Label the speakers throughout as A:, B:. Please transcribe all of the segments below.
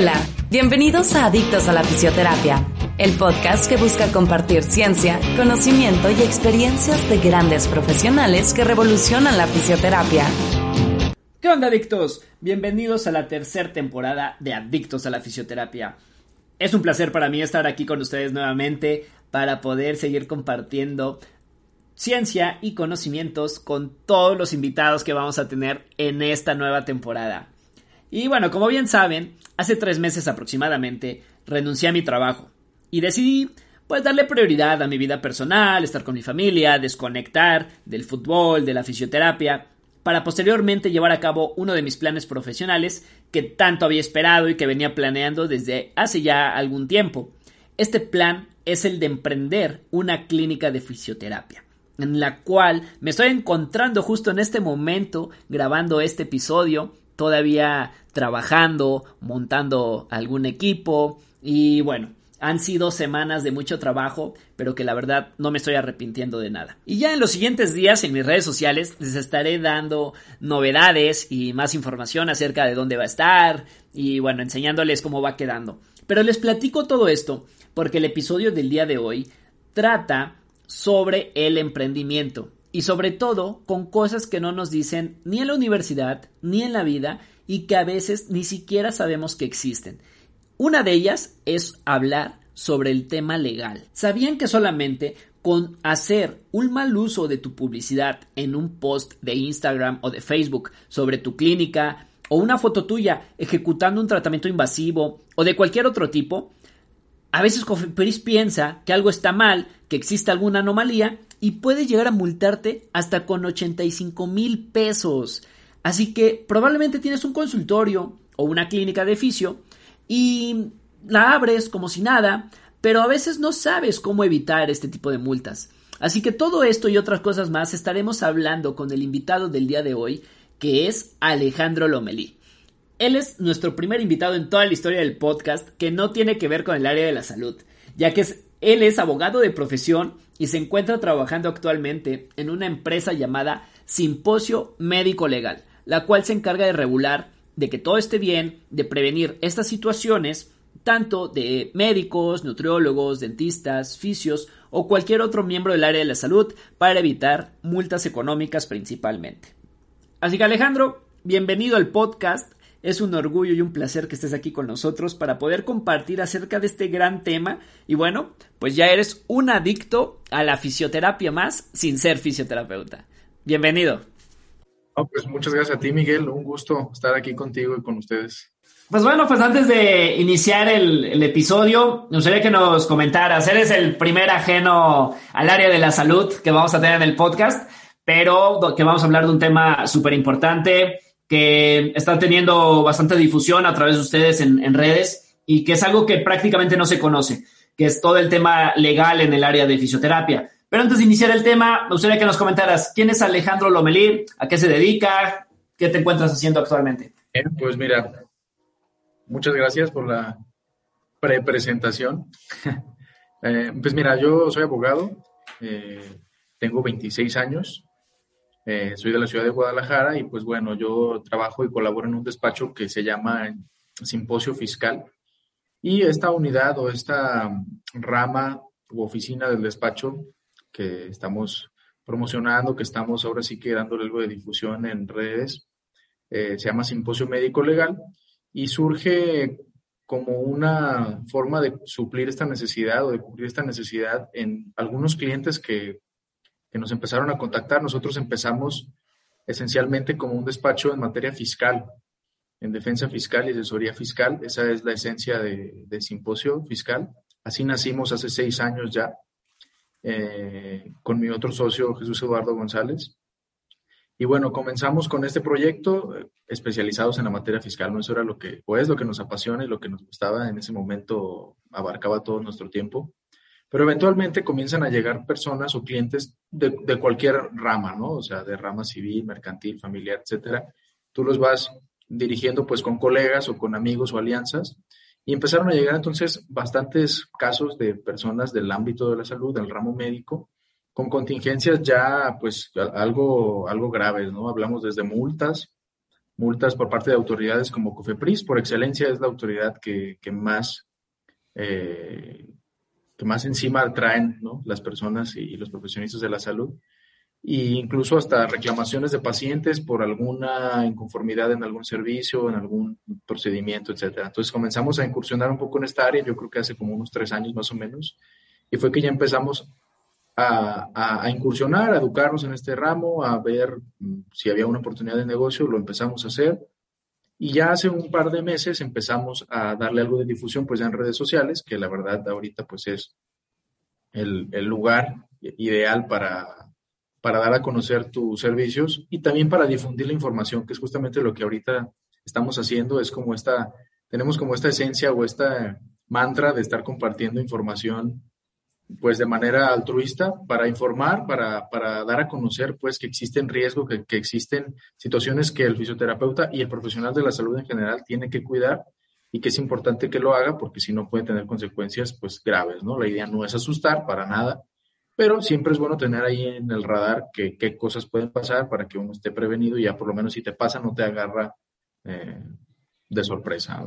A: Hola, bienvenidos a Adictos a la Fisioterapia, el podcast que busca compartir ciencia, conocimiento y experiencias de grandes profesionales que revolucionan la fisioterapia.
B: ¿Qué onda, adictos? Bienvenidos a la tercera temporada de Adictos a la Fisioterapia. Es un placer para mí estar aquí con ustedes nuevamente para poder seguir compartiendo ciencia y conocimientos con todos los invitados que vamos a tener en esta nueva temporada. Y bueno, como bien saben, hace tres meses aproximadamente renuncié a mi trabajo y decidí pues darle prioridad a mi vida personal, estar con mi familia, desconectar del fútbol, de la fisioterapia, para posteriormente llevar a cabo uno de mis planes profesionales que tanto había esperado y que venía planeando desde hace ya algún tiempo. Este plan es el de emprender una clínica de fisioterapia, en la cual me estoy encontrando justo en este momento grabando este episodio todavía trabajando, montando algún equipo y bueno, han sido semanas de mucho trabajo, pero que la verdad no me estoy arrepintiendo de nada. Y ya en los siguientes días en mis redes sociales les estaré dando novedades y más información acerca de dónde va a estar y bueno, enseñándoles cómo va quedando. Pero les platico todo esto porque el episodio del día de hoy trata sobre el emprendimiento y sobre todo con cosas que no nos dicen ni en la universidad ni en la vida y que a veces ni siquiera sabemos que existen. Una de ellas es hablar sobre el tema legal. ¿Sabían que solamente con hacer un mal uso de tu publicidad en un post de Instagram o de Facebook sobre tu clínica o una foto tuya ejecutando un tratamiento invasivo o de cualquier otro tipo, a veces Cofepris piensa que algo está mal, que existe alguna anomalía y puede llegar a multarte hasta con 85 mil pesos. Así que probablemente tienes un consultorio o una clínica de fisio y la abres como si nada, pero a veces no sabes cómo evitar este tipo de multas. Así que todo esto y otras cosas más estaremos hablando con el invitado del día de hoy, que es Alejandro Lomelí. Él es nuestro primer invitado en toda la historia del podcast que no tiene que ver con el área de la salud, ya que él es abogado de profesión y se encuentra trabajando actualmente en una empresa llamada Simposio Médico Legal, la cual se encarga de regular de que todo esté bien, de prevenir estas situaciones, tanto de médicos, nutriólogos, dentistas, fisios o cualquier otro miembro del área de la salud para evitar multas económicas principalmente. Así que Alejandro, bienvenido al podcast. Es un orgullo y un placer que estés aquí con nosotros para poder compartir acerca de este gran tema. Y bueno, pues ya eres un adicto a la fisioterapia más sin ser fisioterapeuta. Bienvenido.
C: pues muchas gracias a ti, Miguel. Un gusto estar aquí contigo y con ustedes.
B: Pues bueno, pues antes de iniciar el, el, episodio, me gustaría que nos comentaras. Eres el primer ajeno al área de la salud que vamos a tener en el podcast, pero que vamos a hablar de un tema súper importante que está teniendo bastante difusión a través de ustedes en, en, redes y que es algo que prácticamente no se conoce, que es todo el tema legal en el área de fisioterapia. Pero antes de iniciar el tema, me gustaría que nos comentaras quién es Alejandro Lomelí, a qué se dedica, qué te encuentras haciendo actualmente.
C: Bien, pues mira, muchas gracias por la prepresentación. eh, pues mira, yo soy abogado, eh, tengo 26 años, eh, soy de la ciudad de Guadalajara y pues bueno, yo trabajo y colaboro en un despacho que se llama Simposio Fiscal. Y esta unidad o esta rama u oficina del despacho que estamos promocionando, que estamos ahora sí que dándole algo de difusión en redes, eh, se llama Simposio Médico Legal y surge como una forma de suplir esta necesidad o de cubrir esta necesidad en algunos clientes que que nos empezaron a contactar. Nosotros empezamos esencialmente como un despacho en materia fiscal, en defensa fiscal y asesoría fiscal. Esa es la esencia de, de simposio fiscal. Así nacimos hace seis años ya, eh, con mi otro socio Jesús Eduardo González. Y bueno, comenzamos con este proyecto eh, especializados en la materia fiscal, ¿no? Eso era lo que, o es lo que nos apasiona y lo que nos gustaba en ese momento, abarcaba todo nuestro tiempo. Pero eventualmente comienzan a llegar personas o clientes de, de cualquier rama, ¿no? O sea, de rama civil, mercantil, familiar, etcétera. Tú los vas dirigiendo pues con colegas o con amigos o alianzas y empezaron a llegar entonces bastantes casos de personas del ámbito de la salud, del ramo médico, con contingencias ya pues algo, algo graves, ¿no? Hablamos desde multas, multas por parte de autoridades como COFEPRIS, por excelencia es la autoridad que, que más, eh, que más encima traen ¿no? las personas y, los profesionistas de la salud, e incluso hasta reclamaciones de pacientes por alguna inconformidad en algún servicio, en algún procedimiento, etcétera. Entonces comenzamos a incursionar un poco en esta área, yo creo que hace como unos tres años más o menos, y fue que ya empezamos a, incursionar, a educarnos en este ramo, a ver mm, si había una oportunidad de negocio, lo empezamos a hacer. Y ya hace un par de meses empezamos a darle algo de difusión pues ya en redes sociales, que la verdad ahorita pues es el, el lugar ideal para, para dar a conocer tus servicios y también para difundir la información, que es justamente lo que ahorita estamos haciendo, es como esta, tenemos como esta esencia o esta mantra de estar compartiendo información pues de manera altruista para informar, para, para dar a conocer pues que existen riesgos, que, que, existen situaciones que el fisioterapeuta y el profesional de la salud en general tiene que cuidar y que es importante que lo haga porque si no puede tener consecuencias pues graves, ¿no? La idea no es asustar para nada, pero siempre es bueno tener ahí en el radar qué cosas pueden pasar para que uno esté prevenido y ya por lo menos si te pasa no te agarra eh, de sorpresa.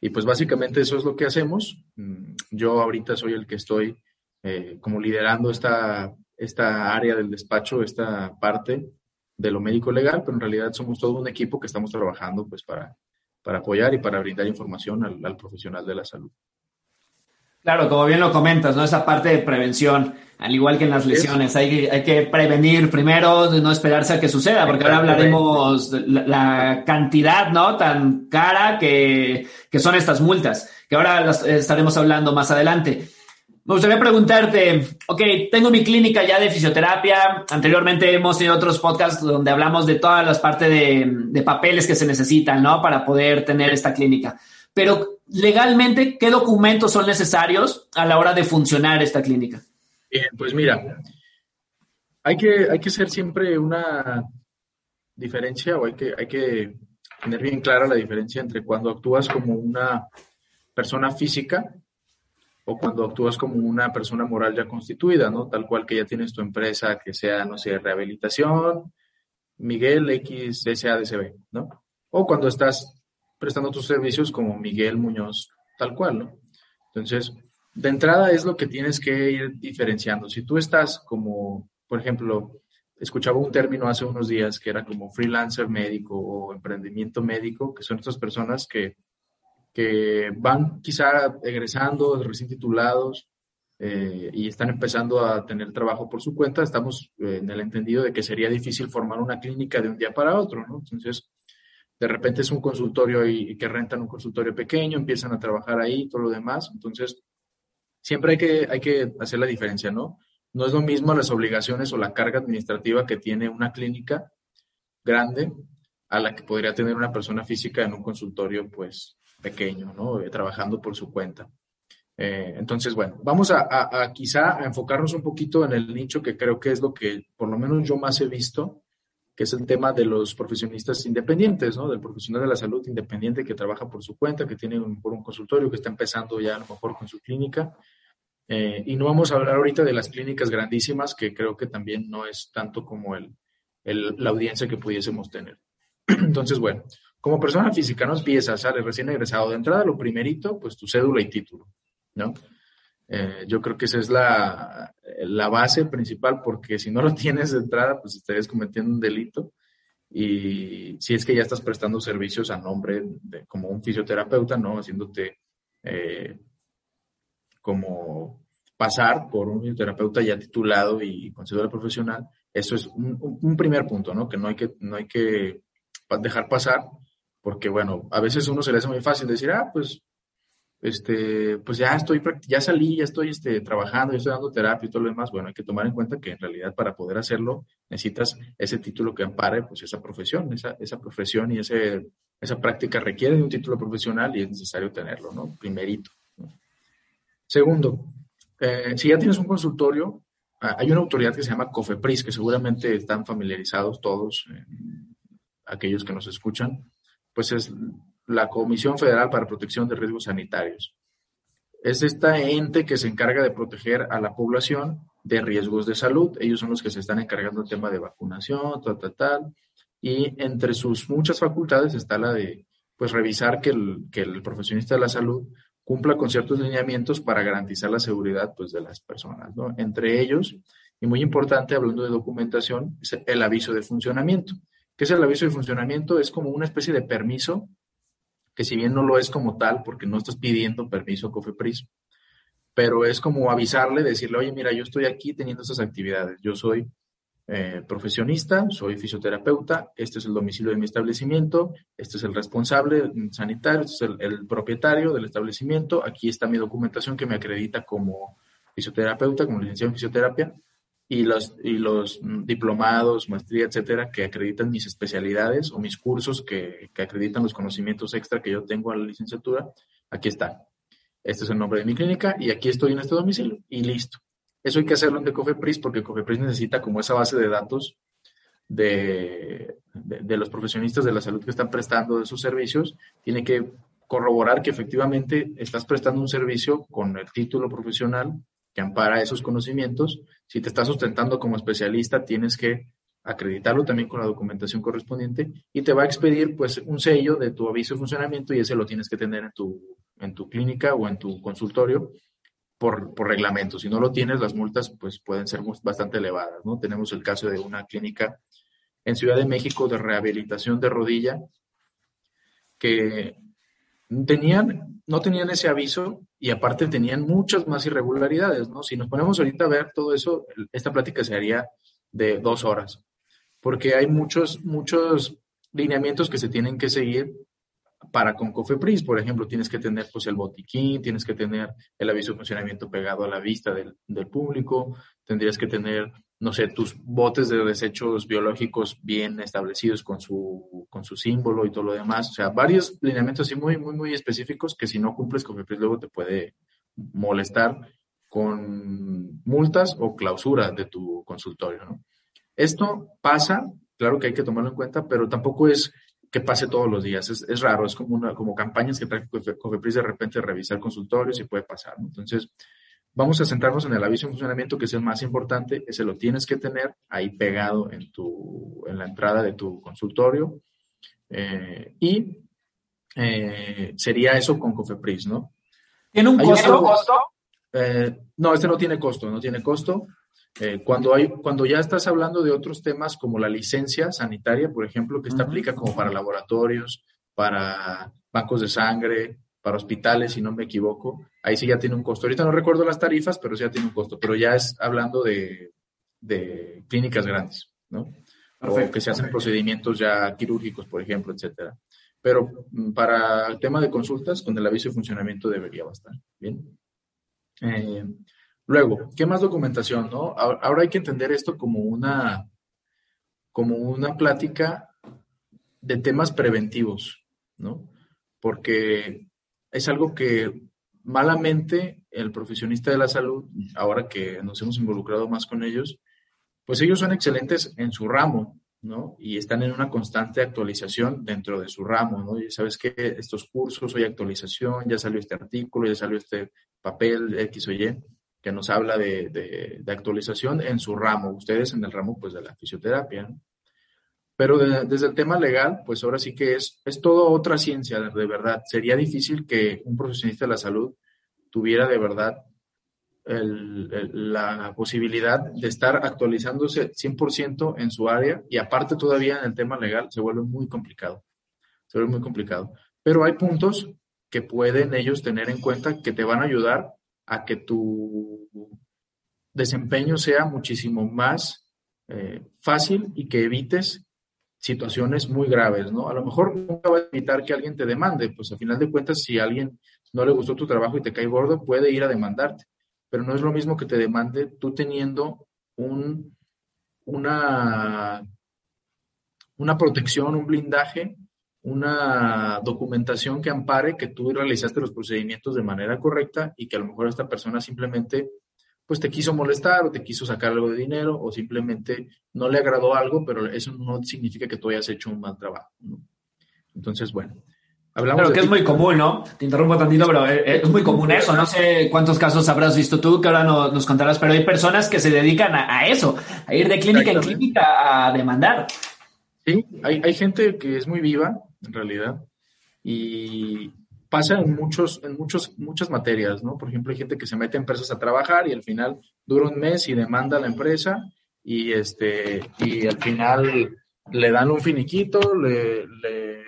C: Y pues básicamente eso es lo que hacemos. Mm, yo ahorita soy el que estoy eh, como liderando esta, esta área del despacho, esta parte de lo médico legal, pero en realidad somos todo un equipo que estamos trabajando pues para, para apoyar y para brindar información al, profesional de la salud.
B: Claro, como bien lo comentas, ¿no? Esa parte de prevención, al igual que en las lesiones, hay, hay que prevenir primero, no esperarse a que suceda, porque ahora hablaremos de la, cantidad, ¿no? Tan cara que, que son estas multas, que ahora las estaremos hablando más adelante. Me gustaría preguntarte, ok, tengo mi clínica ya de fisioterapia. Anteriormente hemos tenido otros podcasts donde hablamos de todas las partes de, papeles que se necesitan, ¿no? Para poder tener esta clínica. Pero legalmente, ¿qué documentos son necesarios a la hora de funcionar esta clínica?
C: Bien, pues mira, hay que, hay que ser siempre una diferencia o hay que, hay que tener bien clara la diferencia entre cuando actúas como una persona física o cuando actúas como una persona moral ya constituida, ¿no? Tal cual que ya tienes tu empresa que sea, no sé, rehabilitación, Miguel X SADCB, ¿no? O cuando estás prestando tus servicios como Miguel Muñoz, tal cual, ¿no? Entonces, de entrada es lo que tienes que ir diferenciando. Si tú estás como, por ejemplo, escuchaba un término hace unos días que era como freelancer médico o emprendimiento médico, que son estas personas que que van quizá egresando, recién titulados eh, y están empezando a tener trabajo por su cuenta, estamos eh, en el entendido de que sería difícil formar una clínica de un día para otro, ¿no? Entonces, de repente es un consultorio y, que rentan un consultorio pequeño, empiezan a trabajar ahí, todo lo demás. Entonces, siempre hay que, hay que hacer la diferencia, ¿no? No es lo mismo las obligaciones o la carga administrativa que tiene una clínica grande a la que podría tener una persona física en un consultorio, pues, pequeño, ¿no? Eh, trabajando por su cuenta. Eh, entonces, bueno, vamos a, quizá a enfocarnos un poquito en el nicho que creo que es lo que por lo menos yo más he visto, que es el tema de los profesionistas independientes, ¿no? Del profesional de la salud independiente que trabaja por su cuenta, que tiene un, por un consultorio, que está empezando ya a lo mejor con su clínica. Eh, y no vamos a hablar ahorita de las clínicas grandísimas, que creo que también no es tanto como el, la audiencia que pudiésemos tener. Entonces, bueno, como persona física no empieza, sale recién egresado. De entrada, lo primerito, pues tu cédula y título, ¿no? Eh, yo creo que esa es la, la, base principal, porque si no lo tienes de entrada, pues estarías cometiendo un delito. Y si es que ya estás prestando servicios a nombre de, como un fisioterapeuta, ¿no? Haciéndote eh, como pasar por un fisioterapeuta ya titulado y con cédula profesional, eso es un, un, primer punto, ¿no? Que no hay que, no hay que dejar pasar porque bueno, a veces uno se le hace muy fácil decir, ah, pues este, pues ya estoy, ya salí, ya estoy este, trabajando, ya estoy dando terapia y todo lo demás. Bueno, hay que tomar en cuenta que en realidad para poder hacerlo necesitas ese título que ampare pues esa profesión, esa, esa profesión y ese, esa práctica requiere de un título profesional y es necesario tenerlo, ¿no? Primerito. Segundo, eh, si ya tienes un consultorio, ah, hay una autoridad que se llama COFEPRIS, que seguramente están familiarizados todos, eh, aquellos que nos escuchan, pues es la Comisión Federal para Protección de Riesgos Sanitarios. Es esta ente que se encarga de proteger a la población de riesgos de salud. Ellos son los que se están encargando del tema de vacunación, tal, tal, tal. Y entre sus muchas facultades está la de pues revisar que el, que el profesionista de la salud cumpla con ciertos lineamientos para garantizar la seguridad pues, de las personas. ¿no? Entre ellos, y muy importante, hablando de documentación, es el aviso de funcionamiento. ¿Qué es el aviso de funcionamiento? Es como una especie de permiso que si bien no lo es como tal, porque no estás pidiendo permiso a COFEPRIS, pero es como avisarle, decirle, oye, mira, yo estoy aquí teniendo estas actividades, yo soy eh, profesionista, soy fisioterapeuta, este es el domicilio de mi establecimiento, este es el responsable sanitario, este es el, propietario del establecimiento, aquí está mi documentación que me acredita como fisioterapeuta, como licenciado en fisioterapia, y los, y los diplomados, maestría, etcétera, que acreditan mis especialidades o mis cursos que, que, acreditan los conocimientos extra que yo tengo a la licenciatura, aquí está. Este es el nombre de mi clínica y aquí estoy en este domicilio y listo. Eso hay que hacerlo en Cofepris porque Cofepris necesita como esa base de datos de, de, de los profesionistas de la salud que están prestando esos servicios. Tiene que corroborar que efectivamente estás prestando un servicio con el título profesional que ampara esos conocimientos. Si te estás sustentando como especialista, tienes que acreditarlo también con la documentación correspondiente y te va a expedir pues un sello de tu aviso de funcionamiento y ese lo tienes que tener en tu, en tu clínica o en tu consultorio por, por reglamento. Si no lo tienes, las multas pues pueden ser bastante elevadas, ¿no? Tenemos el caso de una clínica en Ciudad de México de rehabilitación de rodilla que tenían, no tenían ese aviso y aparte tenían muchas más irregularidades, ¿no? Si nos ponemos ahorita a ver todo eso, esta plática se haría de dos horas, porque hay muchos, muchos lineamientos que se tienen que seguir para con Cofepris, por ejemplo, tienes que tener pues el botiquín, tienes que tener el aviso de funcionamiento pegado a la vista del, del público, tendrías que tener no sé, tus botes de desechos biológicos bien establecidos con su, con su símbolo y todo lo demás. O sea, varios lineamientos así muy, muy, muy específicos que si no cumples con FEPRIS luego te puede molestar con multas o clausura de tu consultorio. Esto pasa, claro que hay que tomarlo en cuenta, pero tampoco es que pase todos los días. Es, es raro, es como, una, como campañas que trae Cofepris de repente revisar consultorios y puede pasar. Entonces, Vamos a centrarnos en el aviso de funcionamiento, que es el más importante. Ese lo tienes que tener ahí pegado en, tu, en la entrada de tu consultorio. Eh, y eh, sería eso con Cofepris, ¿no?
B: ¿Tiene un costo?
C: Eh, no, este no tiene costo, no tiene costo. cuando, hay, cuando ya estás hablando de otros temas como la licencia sanitaria, por ejemplo, que esta aplica como para laboratorios, para bancos de sangre, para hospitales, si no me equivoco, ahí sí ya tiene un costo. Ahorita no recuerdo las tarifas, pero sí ya tiene un costo, pero ya es hablando de, de clínicas grandes, ¿no? O que se hacen procedimientos ya quirúrgicos, por ejemplo, etcétera. Pero mm, para el tema de consultas, con el aviso de funcionamiento debería bastar. Bien. Eh, luego, ¿qué más documentación, no? Ahora hay que entender esto como una, como una plática de temas preventivos, ¿no? Porque es algo que malamente el profesionista de la salud, ahora que nos hemos involucrado más con ellos, pues ellos son excelentes en su ramo, ¿no? Y están en una constante actualización dentro de su ramo, ¿no? Y sabes que estos cursos, hoy actualización, ya salió este artículo, ya salió este papel X o Y, que nos habla de, de, de actualización en su ramo, ustedes en el ramo, pues, de la fisioterapia, ¿no? Pero desde el tema legal, pues ahora sí que es, es toda otra ciencia, de verdad. Sería difícil que un profesionista de la salud tuviera de verdad la posibilidad de estar actualizándose 100% en su área y aparte todavía en el tema legal se vuelve muy complicado. Se vuelve muy complicado. Pero hay puntos que pueden ellos tener en cuenta que te van a ayudar a que tu desempeño sea muchísimo más eh, fácil y que evites situaciones muy graves, ¿no? A lo mejor nunca va a evitar que alguien te demande, pues a final de cuentas, si a alguien no le gustó tu trabajo y te cae gordo, puede ir a demandarte, pero no es lo mismo que te demande tú teniendo un, una, una protección, un blindaje, una documentación que ampare que tú realizaste los procedimientos de manera correcta y que a lo mejor esta persona simplemente pues te quiso molestar o te quiso sacar algo de dinero o simplemente no le agradó algo, pero eso no significa que tú hayas hecho un mal trabajo. Entonces, bueno.
B: Hablamos pero que es muy común, ¿no? Te interrumpo tantito, pero es muy común eso. No sé cuántos casos habrás visto tú que ahora nos, contarás, pero hay personas que se dedican a, eso, a ir de clínica en clínica a demandar.
C: Sí, hay, hay gente que es muy viva, en realidad, y, pasa en muchos, en muchos, muchas materias, ¿no? Por ejemplo, hay gente que se mete a empresas a trabajar y al final dura un mes y demanda a la empresa y este, y al final le dan un finiquito, le, le,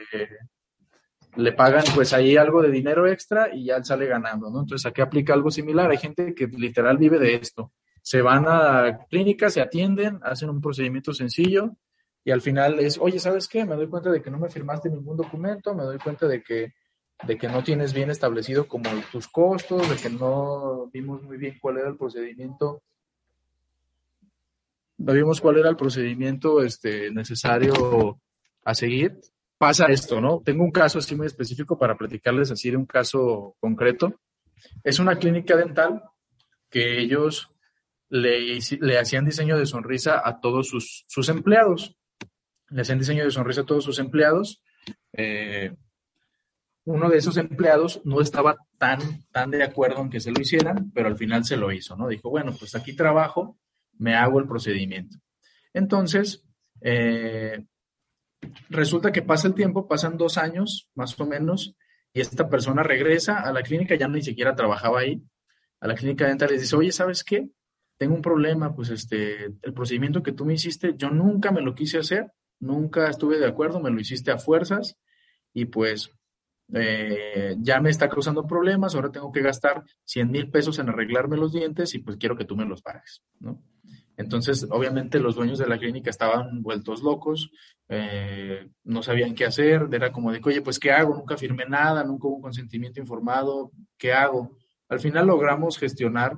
C: le pagan pues ahí algo de dinero extra y ya sale ganando, ¿no? Entonces aquí aplica algo similar. Hay gente que literal vive de esto. Se van a clínicas, se atienden, hacen un procedimiento sencillo y al final es, oye, ¿sabes qué? Me doy cuenta de que no me firmaste ningún documento, me doy cuenta de que de que no tienes bien establecido como tus costos, de que no vimos muy bien cuál era el procedimiento, no vimos cuál era el procedimiento este, necesario a seguir. Pasa esto, ¿no? Tengo un caso así muy específico para platicarles así de un caso concreto. Es una clínica dental que ellos le, le hacían diseño de sonrisa a todos sus, sus empleados. Le hacían diseño de sonrisa a todos sus empleados. Eh, uno de esos empleados no estaba tan, tan de acuerdo en que se lo hicieran, pero al final se lo hizo, ¿no? Dijo, bueno, pues aquí trabajo, me hago el procedimiento. Entonces, eh, resulta que pasa el tiempo, pasan dos años más o menos, y esta persona regresa a la clínica, ya ni siquiera trabajaba ahí, a la clínica dental y dice, oye, ¿sabes qué? Tengo un problema, pues este, el procedimiento que tú me hiciste, yo nunca me lo quise hacer, nunca estuve de acuerdo, me lo hiciste a fuerzas, y pues eh, ya me está causando problemas, ahora tengo que gastar 100 mil pesos en arreglarme los dientes y pues quiero que tú me los pagues, ¿no? Entonces, obviamente los dueños de la clínica estaban vueltos locos, eh, no sabían qué hacer, era como de, oye, pues ¿qué hago? Nunca firmé nada, nunca hubo un consentimiento informado, ¿qué hago? Al final logramos gestionar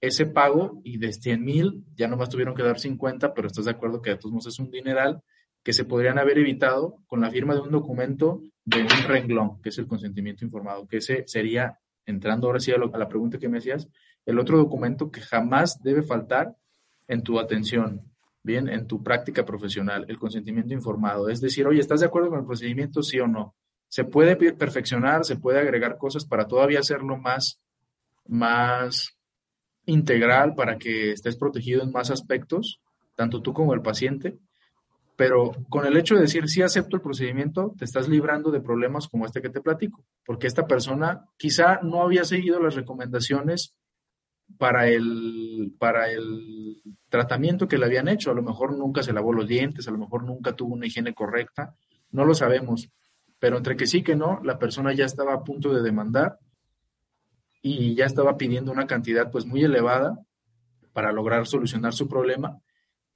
C: ese pago y de 100 mil ya nomás tuvieron que dar 50, pero estás de acuerdo que de todos modos es un dineral que se podrían haber evitado con la firma de un documento de un renglón, que es el consentimiento informado, que ese sería, entrando ahora sí a, la pregunta que me hacías, el otro documento que jamás debe faltar en tu atención, bien, en tu práctica profesional, el consentimiento informado. Es decir, oye, ¿estás de acuerdo con el procedimiento, sí o no? Se puede perfeccionar, se puede agregar cosas para todavía hacerlo más, más integral, para que estés protegido en más aspectos, tanto tú como el paciente, pero con el hecho de decir sí acepto el procedimiento, te estás librando de problemas como este que te platico, porque esta persona quizá no había seguido las recomendaciones para el, para el tratamiento que le habían hecho, a lo mejor nunca se lavó los dientes, a lo mejor nunca tuvo una higiene correcta, no lo sabemos, pero entre que sí que no, la persona ya estaba a punto de demandar y ya estaba pidiendo una cantidad pues muy elevada para lograr solucionar su problema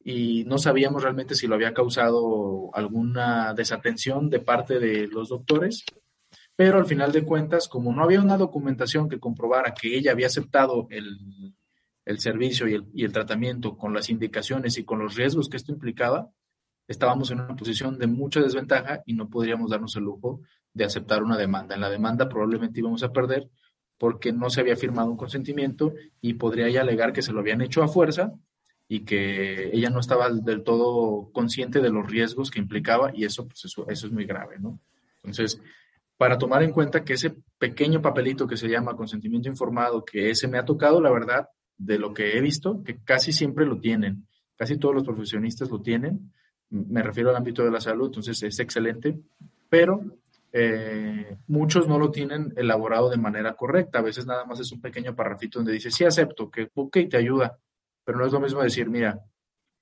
C: y no sabíamos realmente si lo había causado alguna desatención de parte de los doctores, pero al final de cuentas, como no había una documentación que comprobara que ella había aceptado el, servicio y el, y el, tratamiento con las indicaciones y con los riesgos que esto implicaba, estábamos en una posición de mucha desventaja y no podríamos darnos el lujo de aceptar una demanda. En la demanda probablemente íbamos a perder porque no se había firmado un consentimiento y podría ya alegar que se lo habían hecho a fuerza y que ella no estaba del todo consciente de los riesgos que implicaba y eso, pues eso, es muy grave, ¿no? Entonces, para tomar en cuenta que ese pequeño papelito que se llama consentimiento informado, que ese me ha tocado, la verdad, de lo que he visto, que casi siempre lo tienen, casi todos los profesionistas lo tienen, me refiero al ámbito de la salud, entonces es excelente, pero eh, muchos no lo tienen elaborado de manera correcta, a veces nada más es un pequeño parrafito donde dice, sí acepto, que ok, te ayuda, pero no es lo mismo decir, mira,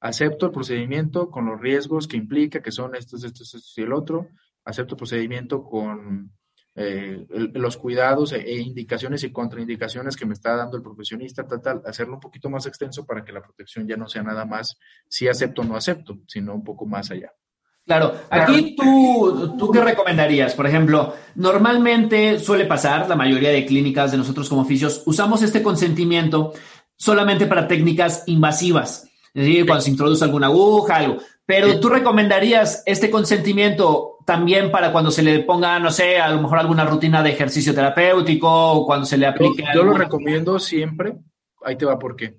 C: acepto el procedimiento con los riesgos que implica, que son estos, estos, estos y el otro, acepto el procedimiento con eh, los cuidados e, e, indicaciones y contraindicaciones que me está dando el profesionista, tal, tal, hacerlo un poquito más extenso para que la protección ya no sea nada más si acepto o no acepto, sino un poco más allá.
B: Claro, aquí tú, tú qué recomendarías, por ejemplo, normalmente suele pasar, la mayoría de clínicas de nosotros como oficios, usamos este consentimiento solamente para técnicas invasivas, es decir, cuando se introduce alguna aguja, algo, pero tú recomendarías este consentimiento también para cuando se le ponga, no sé, a lo mejor alguna rutina de ejercicio terapéutico o cuando se le aplique.
C: Yo, yo lo recomiendo siempre, ahí te va por qué.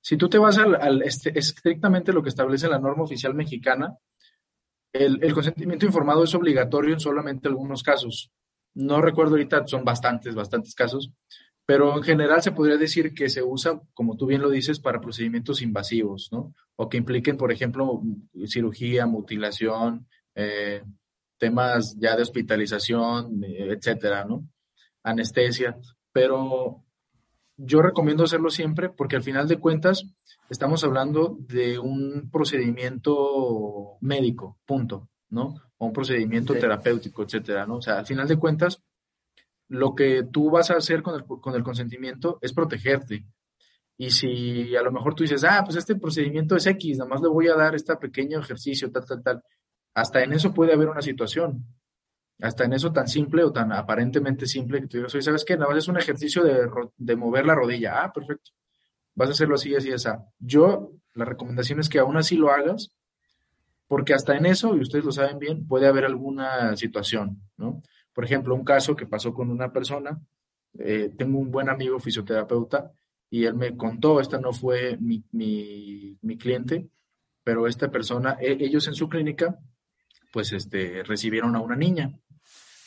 C: Si tú te vas al, al este, estrictamente lo que establece la norma oficial mexicana, el, consentimiento informado es obligatorio en solamente algunos casos. No recuerdo ahorita, son bastantes, bastantes casos, pero en general se podría decir que se usa, como tú bien lo dices, para procedimientos invasivos, ¿no? O que impliquen, por ejemplo, cirugía, mutilación, eh, temas ya de hospitalización, eh, etcétera, ¿no? Anestesia. Pero yo recomiendo hacerlo siempre porque al final de cuentas estamos hablando de un procedimiento médico, punto, ¿no? O un procedimiento terapéutico, etcétera, ¿no? O sea, al final de cuentas, lo que tú vas a hacer con el, con el consentimiento es protegerte. Y si a lo mejor tú dices, ah, pues este procedimiento es X, nada más le voy a dar este pequeño ejercicio, tal, tal, tal, hasta en eso puede haber una situación. Hasta en eso tan simple o tan aparentemente simple que tú digas, oye, ¿sabes qué? Nada más es un ejercicio de, de mover la rodilla. Ah, perfecto vas a hacerlo así, así, así. Yo, la recomendación es que aún así lo hagas, porque hasta en eso, y ustedes lo saben bien, puede haber alguna situación, ¿no? Por ejemplo, un caso que pasó con una persona, eh, tengo un buen amigo fisioterapeuta y él me contó, esta no fue mi, mi, cliente, pero esta persona, e, ellos en su clínica, pues este, recibieron a una niña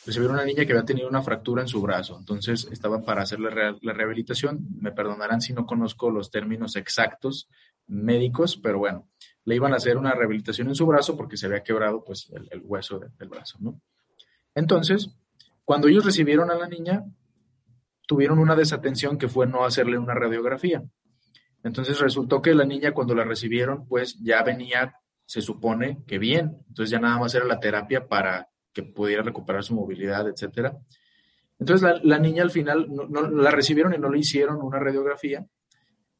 C: recibieron una niña que había tenido una fractura en su brazo, entonces estaba para hacerle la rehabilitación. Me perdonarán si no conozco los términos exactos médicos, pero bueno, le iban a hacer una rehabilitación en su brazo porque se había quebrado pues el, hueso del brazo, ¿no? Entonces, cuando ellos recibieron a la niña, tuvieron una desatención que fue no hacerle una radiografía. Entonces resultó que la niña cuando la recibieron, pues ya venía, se supone que bien. Entonces ya nada más era la terapia para que pudiera recuperar su movilidad, etcétera. Entonces la, niña al final no, la recibieron y no le hicieron una radiografía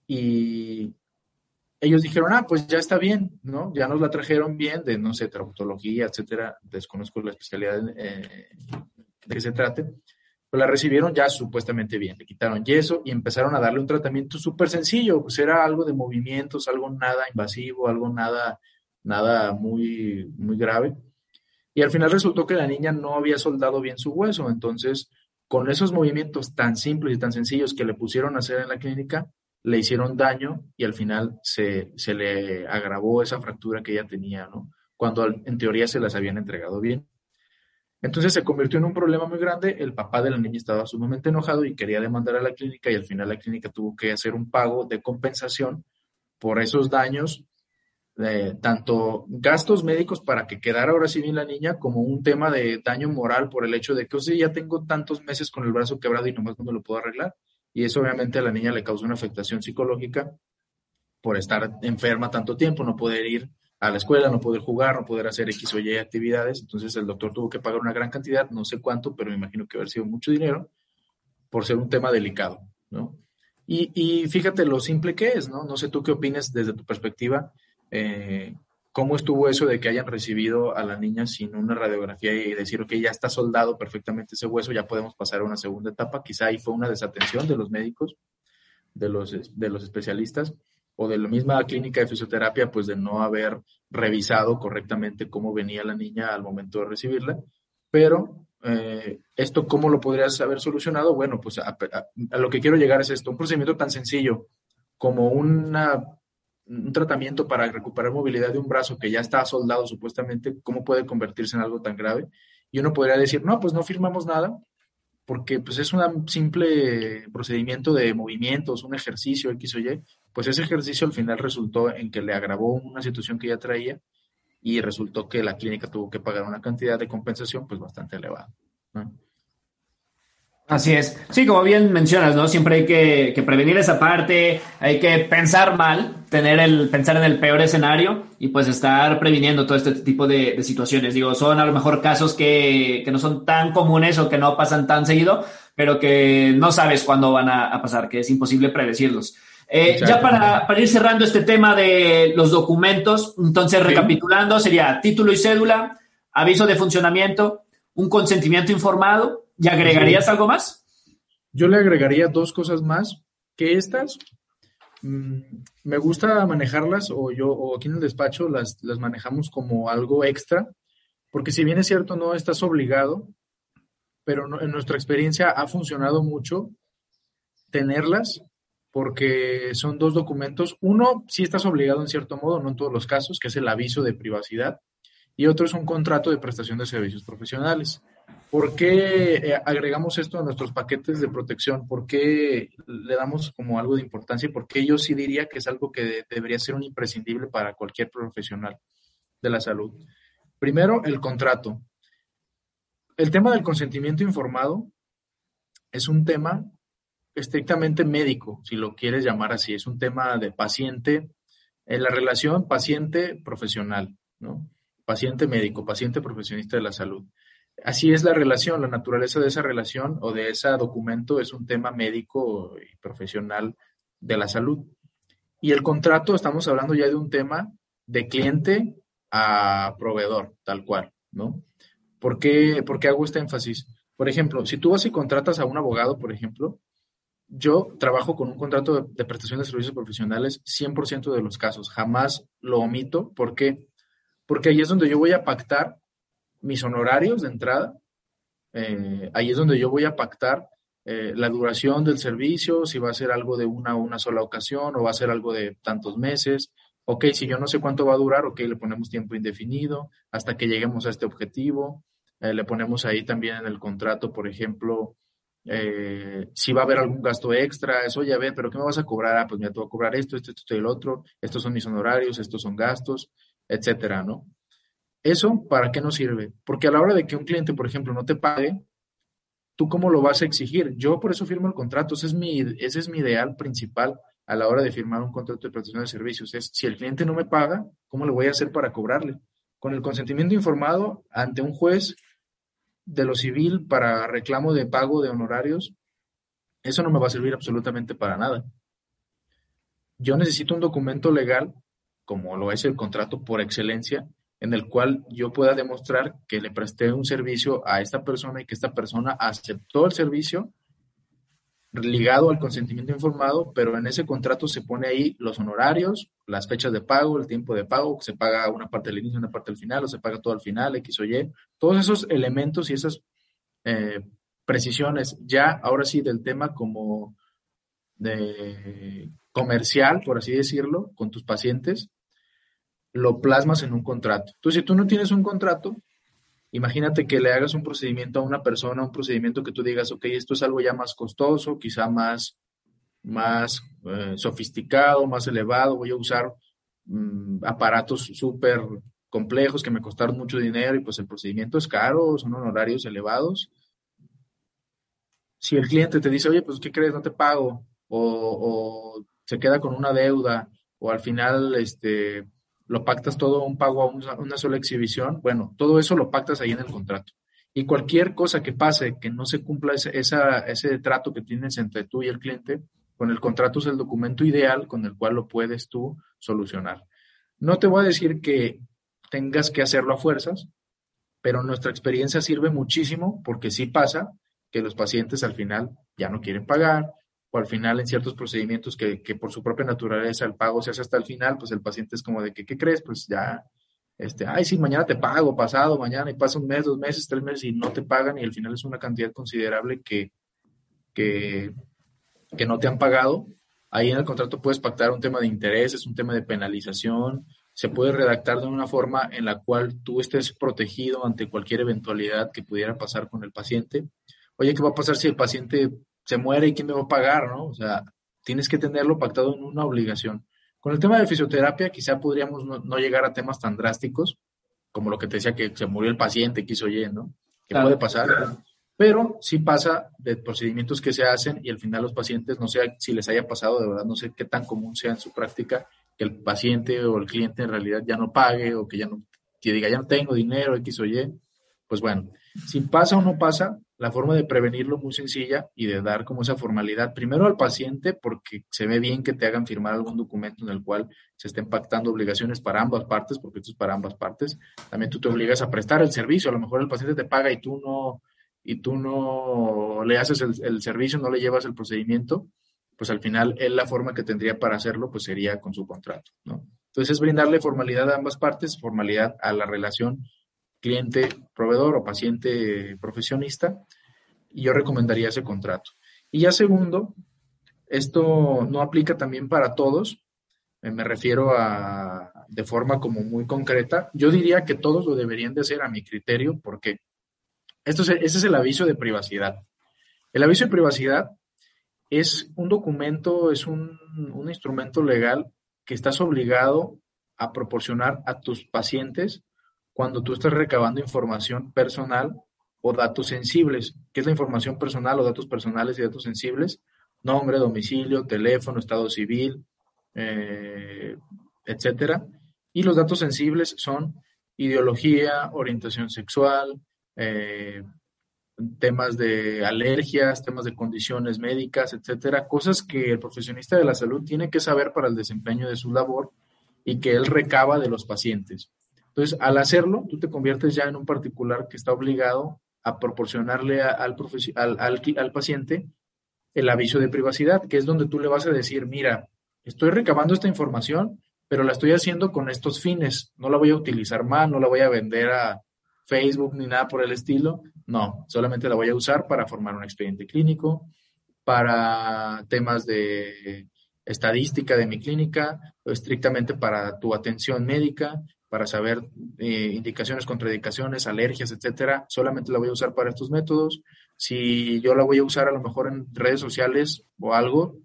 C: y ellos dijeron, ah, pues ya está bien, ¿no? Ya nos la trajeron bien de, no sé, traumatología, etcétera. Desconozco la especialidad eh, de que se trate. Pero la recibieron ya supuestamente bien. Le quitaron yeso y empezaron a darle un tratamiento súper sencillo. Pues era algo de movimientos, algo nada invasivo, algo nada, nada muy, muy grave. Y al final resultó que la niña no había soldado bien su hueso. Entonces, con esos movimientos tan simples y tan sencillos que le pusieron a hacer en la clínica, le hicieron daño y al final se, le agravó esa fractura que ella tenía, ¿no? Cuando en teoría se las habían entregado bien. Entonces se convirtió en un problema muy grande. El papá de la niña estaba sumamente enojado y quería demandar a la clínica y al final la clínica tuvo que hacer un pago de compensación por esos daños tanto gastos médicos para que quedara ahora sí bien la niña, como un tema de daño moral por el hecho de que, o sea, ya tengo tantos meses con el brazo quebrado y nomás no me lo puedo arreglar. Y eso obviamente a la niña le causó una afectación psicológica por estar enferma tanto tiempo, no poder ir a la escuela, no poder jugar, no poder hacer X o Y actividades. Entonces el doctor tuvo que pagar una gran cantidad, no sé cuánto, pero me imagino que haber sido mucho dinero, por ser un tema delicado, ¿no? Y, y fíjate lo simple que es, ¿no? No sé tú qué opinas desde tu perspectiva eh, cómo estuvo eso de que hayan recibido a la niña sin una radiografía y decir, que ya está soldado perfectamente ese hueso, ya podemos pasar a una segunda etapa. Quizá ahí fue una desatención de los médicos, de los, de los especialistas o de la misma clínica de fisioterapia, pues de no haber revisado correctamente cómo venía la niña al momento de recibirla. Pero eh, esto, ¿cómo lo podrías haber solucionado? Bueno, pues a, lo que quiero llegar es esto, un procedimiento tan sencillo como una un tratamiento para recuperar movilidad de un brazo que ya está soldado supuestamente, ¿cómo puede convertirse en algo tan grave? Y uno podría decir, no, pues no firmamos nada, porque pues es un simple procedimiento de movimientos, un ejercicio X o Y, pues ese ejercicio al final resultó en que le agravó una situación que ya traía y resultó que la clínica tuvo que pagar una cantidad de compensación pues bastante elevada.
B: Así es. Sí, como bien mencionas, ¿no? Siempre hay que, prevenir esa parte, hay que pensar mal, tener el, pensar en el peor escenario y pues estar previniendo todo este tipo de, situaciones. Digo, son a lo mejor casos que, no son tan comunes o que no pasan tan seguido, pero que no sabes cuándo van a, pasar, que es imposible predecirlos. Eh, ya para, para, ir cerrando este tema de los documentos, entonces recapitulando, sería título y cédula, aviso de funcionamiento, un consentimiento informado, ¿y agregarías algo más?
C: Yo le agregaría dos cosas más, que estas mm, me gusta manejarlas o yo o aquí en el despacho las, las manejamos como algo extra, porque si bien es cierto no estás obligado, pero en nuestra experiencia ha funcionado mucho tenerlas porque son dos documentos. Uno, sí estás obligado en cierto modo, no en todos los casos, que es el aviso de privacidad, y otro es un contrato de prestación de servicios profesionales. ¿Por qué eh, agregamos esto a nuestros paquetes de protección? ¿Por qué le damos como algo de importancia? Porque yo sí diría que es algo que debería ser un imprescindible para cualquier profesional de la salud. Primero, el contrato. El tema del consentimiento informado es un tema estrictamente médico, si lo quieres llamar así. Es un tema de paciente, en la relación paciente-profesional, ¿no? Paciente médico, paciente profesionista de la salud. Así es la relación, la naturaleza de esa relación o de ese documento es un tema médico y profesional de la salud. Y el contrato, estamos hablando ya de un tema de cliente a proveedor, tal cual, ¿no? ¿Por qué, ¿Por qué hago este énfasis? Por ejemplo, si tú vas y contratas a un abogado, por ejemplo, yo trabajo con un contrato de, prestación de servicios profesionales 100% de los casos, jamás lo omito. ¿Por qué? Porque ahí es donde yo voy a pactar mis honorarios de entrada, eh, ahí es donde yo voy a pactar eh, la duración del servicio, si va a ser algo de una, una sola ocasión o va a ser algo de tantos meses. Ok, si yo no sé cuánto va a durar, ok, le ponemos tiempo indefinido hasta que lleguemos a este objetivo. Eh, le ponemos ahí también en el contrato, por ejemplo, si va a haber algún gasto extra, eso ya ve, pero ¿qué me vas a cobrar? Ah, pues me tengo que cobrar esto, esto, esto y el otro, estos son mis honorarios, estos son gastos, etcétera, ¿no? ¿Eso para qué nos sirve? Porque a la hora de que un cliente, por ejemplo, no te pague, ¿tú cómo lo vas a exigir? Yo por eso firmo el contrato, ese es mi, ese es mi ideal principal a la hora de firmar un contrato de prestación de servicios. Es si el cliente no me paga, ¿cómo le voy a hacer para cobrarle? Con el consentimiento informado ante un juez de lo civil para reclamo de pago de honorarios, eso no me va a servir absolutamente para nada. Yo necesito un documento legal, como lo es el contrato por excelencia, en el cual yo pueda demostrar que le presté un servicio a esta persona y que esta persona aceptó el servicio ligado al consentimiento informado, pero en ese contrato se pone ahí los honorarios, las fechas de pago, el tiempo de pago, se paga una parte al inicio, una parte al final, o se paga todo al final, X o Y, todos esos elementos y esas eh, precisiones ya ahora sí del tema como de comercial, por así decirlo, con tus pacientes, lo plasmas en un contrato. Entonces, si tú no tienes un contrato, Imagínate que le hagas un procedimiento a una persona, un procedimiento que tú digas, ok, esto es algo ya más costoso, quizá más, más eh, sofisticado, más elevado, voy a usar mm, aparatos súper complejos que me costaron mucho dinero y pues el procedimiento es caro, son honorarios elevados. Si el cliente te dice, oye, pues ¿qué crees? No te pago, o, o se queda con una deuda, o al final, este, lo pactas todo un pago a una, sola exhibición, bueno, todo eso lo pactas ahí en el contrato. Y cualquier cosa que pase, que no se cumpla ese, ese trato que tienes entre tú y el cliente, con el contrato es el documento ideal con el cual lo puedes tú solucionar. No te voy a decir que tengas que hacerlo a fuerzas, pero nuestra experiencia sirve muchísimo porque sí pasa que los pacientes al final ya no quieren pagar, o al final en ciertos procedimientos que, que, por su propia naturaleza el pago se hace hasta el final, pues el paciente es como de que, ¿qué crees? Pues ya, este, ay, sí, mañana te pago, pasado, mañana, y pasa un mes, dos meses, tres meses y no te pagan y al final es una cantidad considerable que, que, que no te han pagado. Ahí en el contrato puedes pactar un tema de intereses, un tema de penalización, se puede redactar de una forma en la cual tú estés protegido ante cualquier eventualidad que pudiera pasar con el paciente. Oye, ¿qué va a pasar si el paciente se muere y quién me va a pagar, ¿no? O sea, tienes que tenerlo pactado en una obligación. Con el tema de fisioterapia, quizá podríamos no, llegar a temas tan drásticos, como lo que te decía que se murió el paciente, quiso oye, ¿no? Que puede pasar, pero sí pasa de procedimientos que se hacen y al final los pacientes, no sé si les haya pasado, de verdad, no sé qué tan común sea en su práctica, que el paciente o el cliente en realidad ya no pague o que ya no, que diga, ya no tengo dinero, X o Y. Pues bueno, si pasa o no pasa, la forma de prevenirlo muy sencilla y de dar como esa formalidad, primero al paciente, porque se ve bien que te hagan firmar algún documento en el cual se estén pactando obligaciones para ambas partes, porque esto es para ambas partes. También tú te obligas a prestar el servicio, a lo mejor el paciente te paga y tú no, y tú no le haces el, servicio, no le llevas el procedimiento, pues al final él la forma que tendría para hacerlo, pues sería con su contrato, ¿no? Entonces es brindarle formalidad a ambas partes, formalidad a la relación cliente-proveedor o paciente-profesionista, y yo recomendaría ese contrato. Y ya segundo, esto no aplica también para todos, eh, me refiero a de forma como muy concreta. Yo diría que todos lo deberían de hacer a mi criterio, porque esto es, ese es el aviso de privacidad. El aviso de privacidad es un documento, es un instrumento legal que estás obligado a proporcionar a tus pacientes cuando tú estás recabando información personal o datos sensibles. ¿Qué es la información personal o datos personales y datos sensibles? Nombre, domicilio, teléfono, estado civil, eh, etcétera. Y los datos sensibles son ideología, orientación sexual, eh, temas de alergias, temas de condiciones médicas, etcétera, cosas que el profesionista de la salud tiene que saber para el desempeño de su labor y que él recaba de los pacientes. Entonces, al hacerlo, tú te conviertes ya en un particular que está obligado a proporcionarle al, al, paciente el aviso de privacidad, que es donde tú le vas a decir, mira, estoy recabando esta información, pero la estoy haciendo con estos fines, no la voy a utilizar más, no la voy a vender a Facebook ni nada por el estilo, no, solamente la voy a usar para formar un expediente clínico, para temas de estadística de mi clínica, o estrictamente para tu atención médica, para saber eh, indicaciones, contraindicaciones, alergias, etcétera, solamente la voy a usar para estos métodos. Si yo la voy a usar a lo mejor en redes sociales o algo,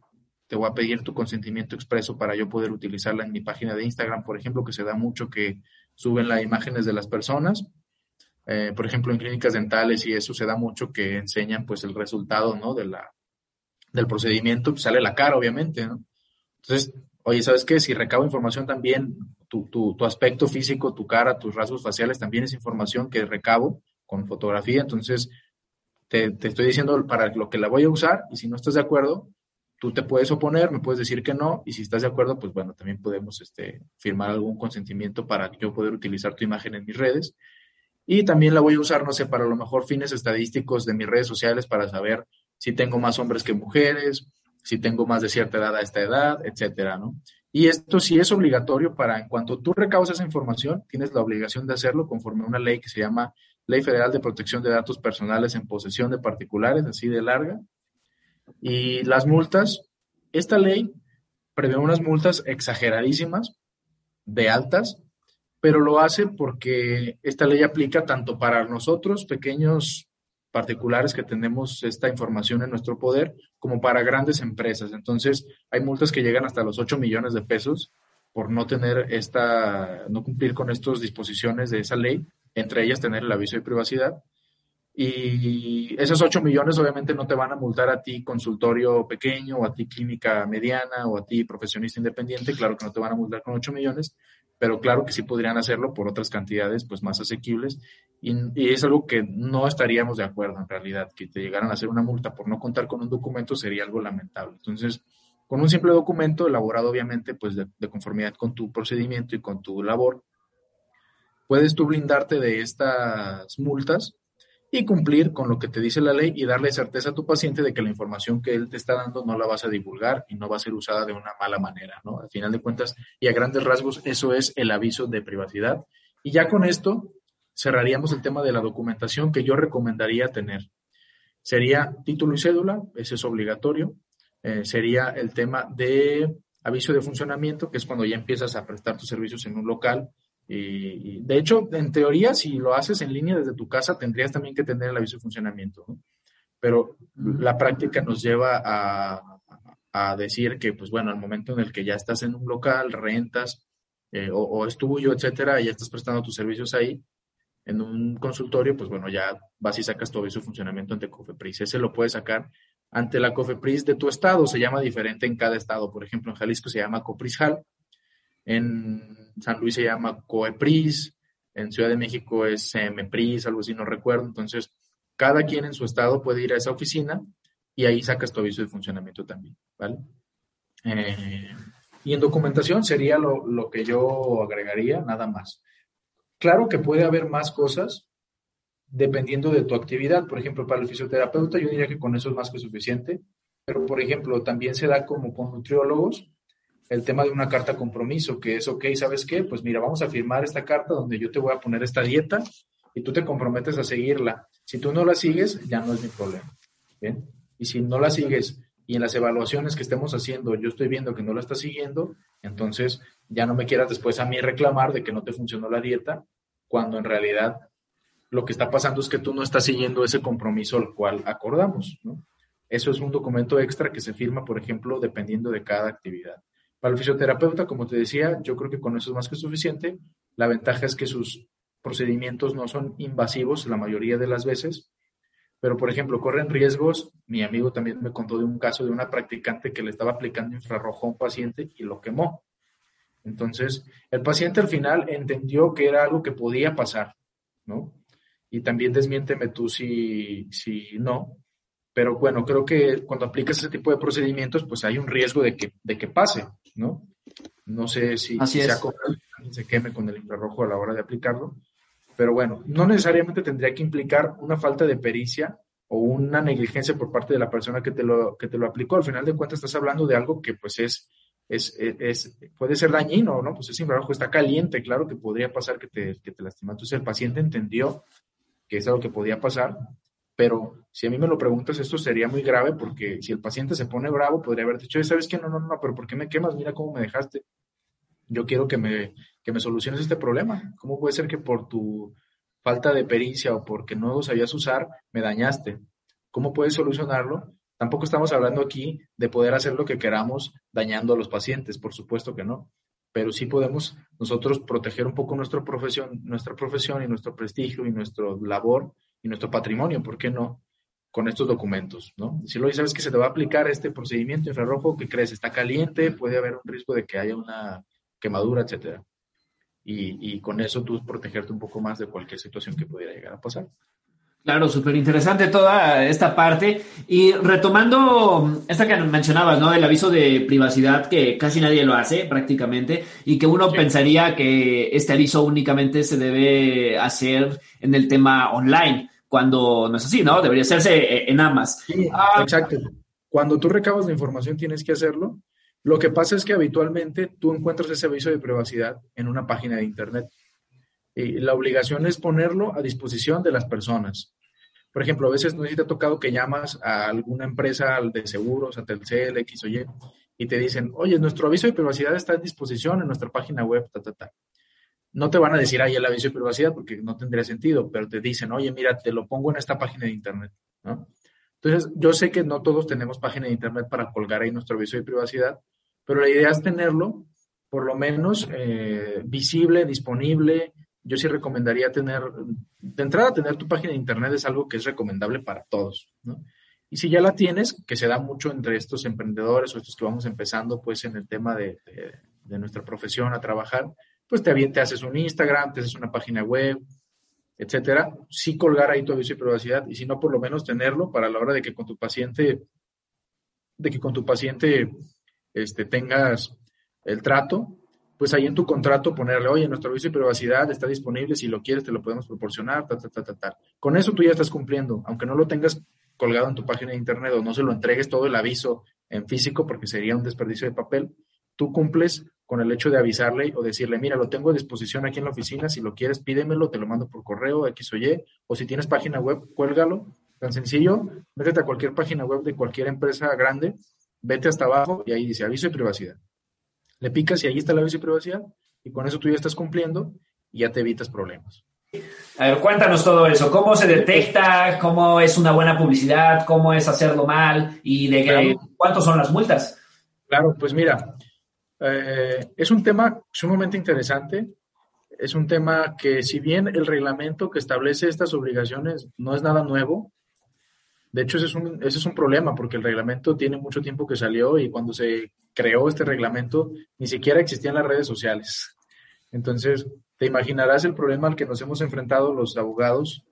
C: te voy a pedir tu consentimiento expreso para yo poder utilizarla en mi página de Instagram, por ejemplo, que se da mucho que suben las imágenes de las personas. Eh, por ejemplo, en clínicas dentales y eso se da mucho que enseñan pues el resultado, ¿no? De la, del procedimiento, pues, sale la cara, obviamente, ¿no? Entonces, oye, ¿sabes qué? Si recabo información también tu, aspecto físico, tu cara, tus rasgos faciales, también es información que recabo con fotografía. Entonces, te, estoy diciendo para lo que la voy a usar y si no estás de acuerdo, tú te puedes oponer, me puedes decir que no y si estás de acuerdo, pues bueno, también podemos este, firmar algún consentimiento para yo poder utilizar tu imagen en mis redes. Y también la voy a usar, no sé, para lo mejor fines estadísticos de mis redes sociales para saber si tengo más hombres que mujeres, si tengo más de cierta edad a esta edad, etcétera, ¿no? Y esto sí es obligatorio para, en cuanto tú recabas esa información, tienes la obligación de hacerlo conforme a una ley que se llama Ley Federal de Protección de Datos Personales en Posesión de Particulares, así de larga. Y las multas, esta ley prevé unas multas exageradísimas, de altas, pero lo hace porque esta ley aplica tanto para nosotros, pequeños particulares que tenemos esta información en nuestro poder, como para grandes empresas. Entonces, hay multas que llegan hasta los 8 millones de pesos por no tener esta, no cumplir con estas disposiciones de esa ley, entre ellas tener el aviso de privacidad. Y esos 8 millones obviamente no te van a multar a ti consultorio pequeño o a ti clínica mediana o a ti profesionista independiente, claro que no te van a multar con 8 millones, pero claro que sí podrían hacerlo por otras cantidades pues más asequibles y, es algo que no estaríamos de acuerdo en realidad, que te llegaran a hacer una multa por no contar con un documento sería algo lamentable. Entonces, con un simple documento elaborado obviamente pues de, de conformidad con tu procedimiento y con tu labor, puedes tú blindarte de estas multas y cumplir con lo que te dice la ley y darle certeza a tu paciente de que la información que él te está dando no la vas a divulgar y no va a ser usada de una mala manera, ¿no? Al final de cuentas, y a grandes rasgos, eso es el aviso de privacidad. Y ya con esto cerraríamos el tema de la documentación que yo recomendaría tener. Sería título y cédula, ese es obligatorio. Eh, sería el tema de aviso de funcionamiento, que es cuando ya empiezas a prestar tus servicios en un local y, de hecho, en teoría, si lo haces en línea desde tu casa, tendrías también que tener el aviso de funcionamiento, Pero la práctica nos lleva a, a, decir que, pues bueno, al momento en el que ya estás en un local, rentas eh, o, o, es tuyo, etcétera, y ya estás prestando tus servicios ahí, en un consultorio, pues bueno, ya vas y sacas tu aviso de funcionamiento ante COFEPRIS. Ese lo puedes sacar ante la COFEPRIS de tu estado, se llama diferente en cada estado. Por ejemplo, en Jalisco se llama COPRISJAL, en San Luis se llama COEPRIS, en Ciudad de México es CMPRIS, algo así, no recuerdo. Entonces, cada quien en su estado puede ir a esa oficina y ahí sacas tu aviso de funcionamiento también, ¿vale? Eh, y en documentación sería lo, lo, que yo agregaría, nada más. Claro que puede haber más cosas dependiendo de tu actividad. Por ejemplo, para el fisioterapeuta yo diría que con eso es más que suficiente, pero por ejemplo, también se da como con nutriólogos el tema de una carta compromiso, que es, ok, ¿sabes qué? Pues mira, vamos a firmar esta carta donde yo te voy a poner esta dieta y tú te comprometes a seguirla. Si tú no la sigues, ya no es mi problema. ¿bien? Y si no la sigues y en las evaluaciones que estemos haciendo yo estoy viendo que no la estás siguiendo, entonces ya no me quieras después a mí reclamar de que no te funcionó la dieta, cuando en realidad lo que está pasando es que tú no estás siguiendo ese compromiso al cual acordamos. Eso es un documento extra que se firma, por ejemplo, dependiendo de cada actividad. Para el fisioterapeuta, como te decía, yo creo que con eso es más que suficiente. La ventaja es que sus procedimientos no son invasivos la mayoría de las veces, pero por ejemplo, corren riesgos. Mi amigo también me contó de un caso de una practicante que le estaba aplicando infrarrojo a un paciente y lo quemó. Entonces, el paciente al final entendió que era algo que podía pasar, ¿no? Y también desmiénteme tú si, si no. Pero bueno, creo que cuando aplicas ese tipo de procedimientos, pues hay un riesgo de que, de que pase, ¿no? No sé si,
B: Así
C: se, se queme con el infrarrojo a la hora de aplicarlo, pero bueno, no necesariamente tendría que implicar una falta de pericia o una negligencia por parte de la persona que te lo, que te lo aplicó. Al final de cuentas estás hablando de algo que pues es, es, es, puede ser dañino, ¿no? Pues ese infrarrojo está caliente, claro que podría pasar que te, que te lastima. Entonces el paciente entendió que es algo que podía pasar, pero si a mí me lo preguntas, esto sería muy grave porque si el paciente se pone bravo, podría haber dicho, ¿sabes qué? No, no, no, pero ¿por qué me quemas? Mira cómo me dejaste. Yo quiero que me, que me soluciones este problema. ¿Cómo puede ser que por tu falta de pericia o porque no lo sabías usar, me dañaste? ¿Cómo puedes solucionarlo? Tampoco estamos hablando aquí de poder hacer lo que queramos dañando a los pacientes, por supuesto que no, pero sí podemos nosotros proteger un poco nuestra profesión, nuestra profesión y nuestro prestigio y nuestra labor y nuestro patrimonio, ¿por qué no? Con estos documentos, ¿no? Si lo sabes que se te va a aplicar este procedimiento infrarrojo, ¿qué crees? Está caliente, puede haber un riesgo de que haya una quemadura, etcétera. Y, y, con eso tú protegerte un poco más de cualquier situación que pudiera llegar a pasar.
B: Claro, súper interesante toda esta parte. Y retomando esta que mencionabas, ¿no? El aviso de privacidad que casi nadie lo hace prácticamente y que uno sí. pensaría que este aviso únicamente se debe hacer en el tema online, cuando no es así, ¿no? Debería hacerse en AMAS.
C: Sí, ah, exacto. Cuando tú recabas la información tienes que hacerlo lo que pasa es que habitualmente tú encuentras ese aviso de privacidad en una página de Internet. Y la obligación es ponerlo a disposición de las personas. Por ejemplo, a veces no sé si te ha tocado que llamas a alguna empresa de seguros, a Telcel, X o Y, y te dicen, oye, nuestro aviso de privacidad está a disposición en nuestra página web, ta, ta, ta. No te van a decir ahí el aviso de privacidad porque no tendría sentido, pero te dicen, oye, mira, te lo pongo en esta página de Internet. ¿no? Entonces, yo sé que no todos tenemos página de Internet para colgar ahí nuestro aviso de privacidad, pero la idea es tenerlo por lo menos eh, visible, disponible. Yo sí recomendaría tener, de entrada, tener tu página de internet es algo que es recomendable para todos, ¿no? Y si ya la tienes, que se da mucho entre estos emprendedores o estos que vamos empezando, pues en el tema de, de nuestra profesión a trabajar, pues te, te haces un Instagram, te haces una página web, etcétera. Sí colgar ahí tu aviso de privacidad y si no, por lo menos tenerlo para la hora de que con tu paciente, de que con tu paciente este, tengas el trato, pues ahí en tu contrato ponerle, oye, nuestro aviso de privacidad está disponible, si lo quieres te lo podemos proporcionar, ta, ta, ta, ta, ta. Con eso tú ya estás cumpliendo, aunque no lo tengas colgado en tu página de internet o no se lo entregues todo el aviso en físico porque sería un desperdicio de papel, tú cumples con el hecho de avisarle o decirle, mira, lo tengo a disposición aquí en la oficina, si lo quieres pídemelo, te lo mando por correo, X o Y, o si tienes página web, cuélgalo, tan sencillo, métete a cualquier página web de cualquier empresa grande, vete hasta abajo y ahí dice aviso de privacidad. Le picas y ahí está el aviso de privacidad y con eso tú ya estás cumpliendo y ya te evitas problemas.
B: A ver, cuéntanos todo eso. ¿Cómo se detecta? ¿Cómo es una buena publicidad? ¿Cómo es hacerlo mal? ¿Y de claro. cuántos son las multas?
C: Claro, pues mira, eh, es un tema sumamente interesante. Es un tema que si bien el reglamento que establece estas obligaciones no es nada nuevo, de hecho, ese es, un, ese es un problema porque el reglamento tiene mucho tiempo que salió y cuando se creó este reglamento ni siquiera existían las redes sociales. Entonces, te imaginarás el problema al que nos hemos enfrentado los abogados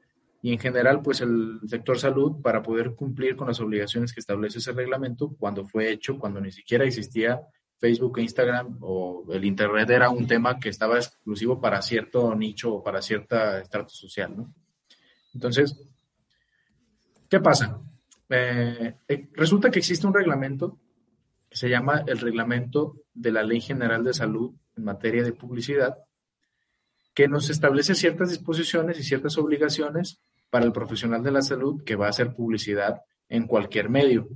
C: y en general, pues el sector salud para poder cumplir con las obligaciones que establece ese reglamento cuando fue hecho, cuando ni siquiera existía Facebook e Instagram o el Internet era un tema que estaba exclusivo para cierto nicho o para cierta estrato social, ¿no? Entonces, ¿qué pasa? Eh, eh, resulta que existe un reglamento que se llama el Reglamento de la Ley General de Salud en materia de publicidad, que nos establece ciertas disposiciones y ciertas obligaciones para el profesional de la salud que va a hacer publicidad en cualquier medio.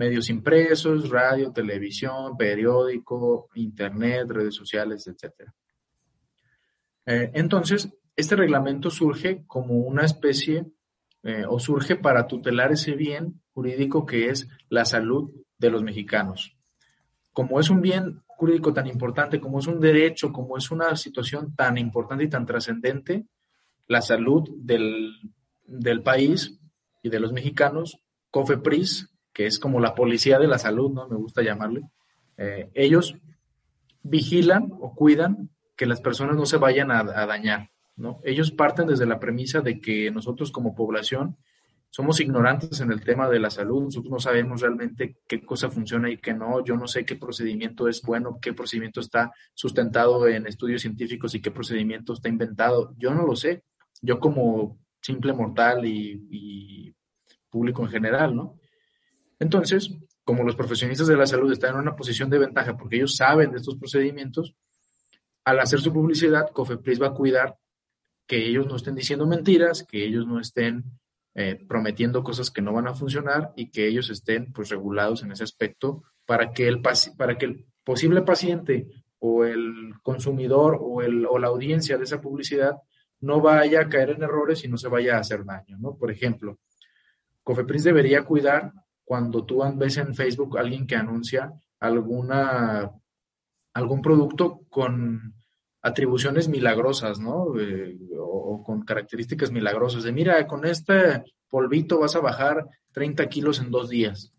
C: Medios impresos, radio, televisión, periódico, internet, redes sociales, etc. Eh, entonces, este reglamento surge como una especie eh, o surge para tutelar ese bien jurídico que es la salud de los mexicanos. Como es un bien jurídico tan importante, como es un derecho, como es una situación tan importante y tan trascendente, la salud del, país y de los mexicanos, COFEPRIS, que es como la policía de la salud, ¿no? Me gusta llamarle. Eh, ellos vigilan o cuidan que las personas no se vayan a, dañar, ¿no? Ellos parten desde la premisa de que nosotros como población somos ignorantes en el tema de la salud, nosotros no sabemos realmente qué cosa funciona y qué no, yo no sé qué procedimiento es bueno, qué procedimiento está sustentado en estudios científicos y qué procedimiento está inventado, yo no lo sé yo como simple mortal y, público en general, ¿no? Entonces, como los profesionistas de la salud están en una posición de ventaja porque ellos saben de estos procedimientos, al hacer su publicidad, Cofepris va a cuidar que ellos no estén diciendo mentiras, que ellos no estén eh, prometiendo cosas que no van a funcionar y que ellos estén pues regulados en ese aspecto para que el, para que el posible paciente o el consumidor o, el, o la audiencia de esa publicidad no vaya a caer en errores y no se vaya a hacer daño, ¿no? Por ejemplo, Cofepris debería cuidar cuando tú ves en Facebook alguien que anuncia alguna, algún producto con atribuciones milagrosas, ¿no? Eh, o, con características milagrosas. De mira, con este polvito vas a bajar 30 kilos en dos días,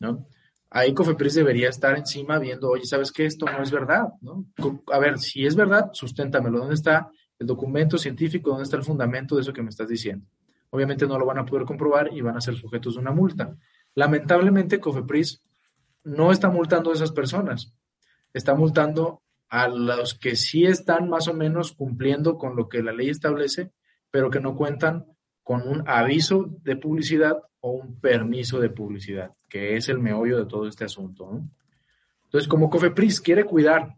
C: ¿no? Ahí Cofepris debería estar encima viendo, oye, ¿sabes qué? Esto no es verdad, ¿no? A ver, si es verdad, susténtamelo. ¿Dónde está el documento científico, dónde está el fundamento de eso que me estás diciendo. Obviamente no lo van a poder comprobar y van a ser sujetos de una multa. Lamentablemente, Cofepris no está multando a esas personas, está multando a los que sí están más o menos cumpliendo con lo que la ley establece, pero que no cuentan con un aviso de publicidad o un permiso de publicidad, que es el meollo de todo este asunto. Entonces, como Cofepris quiere cuidar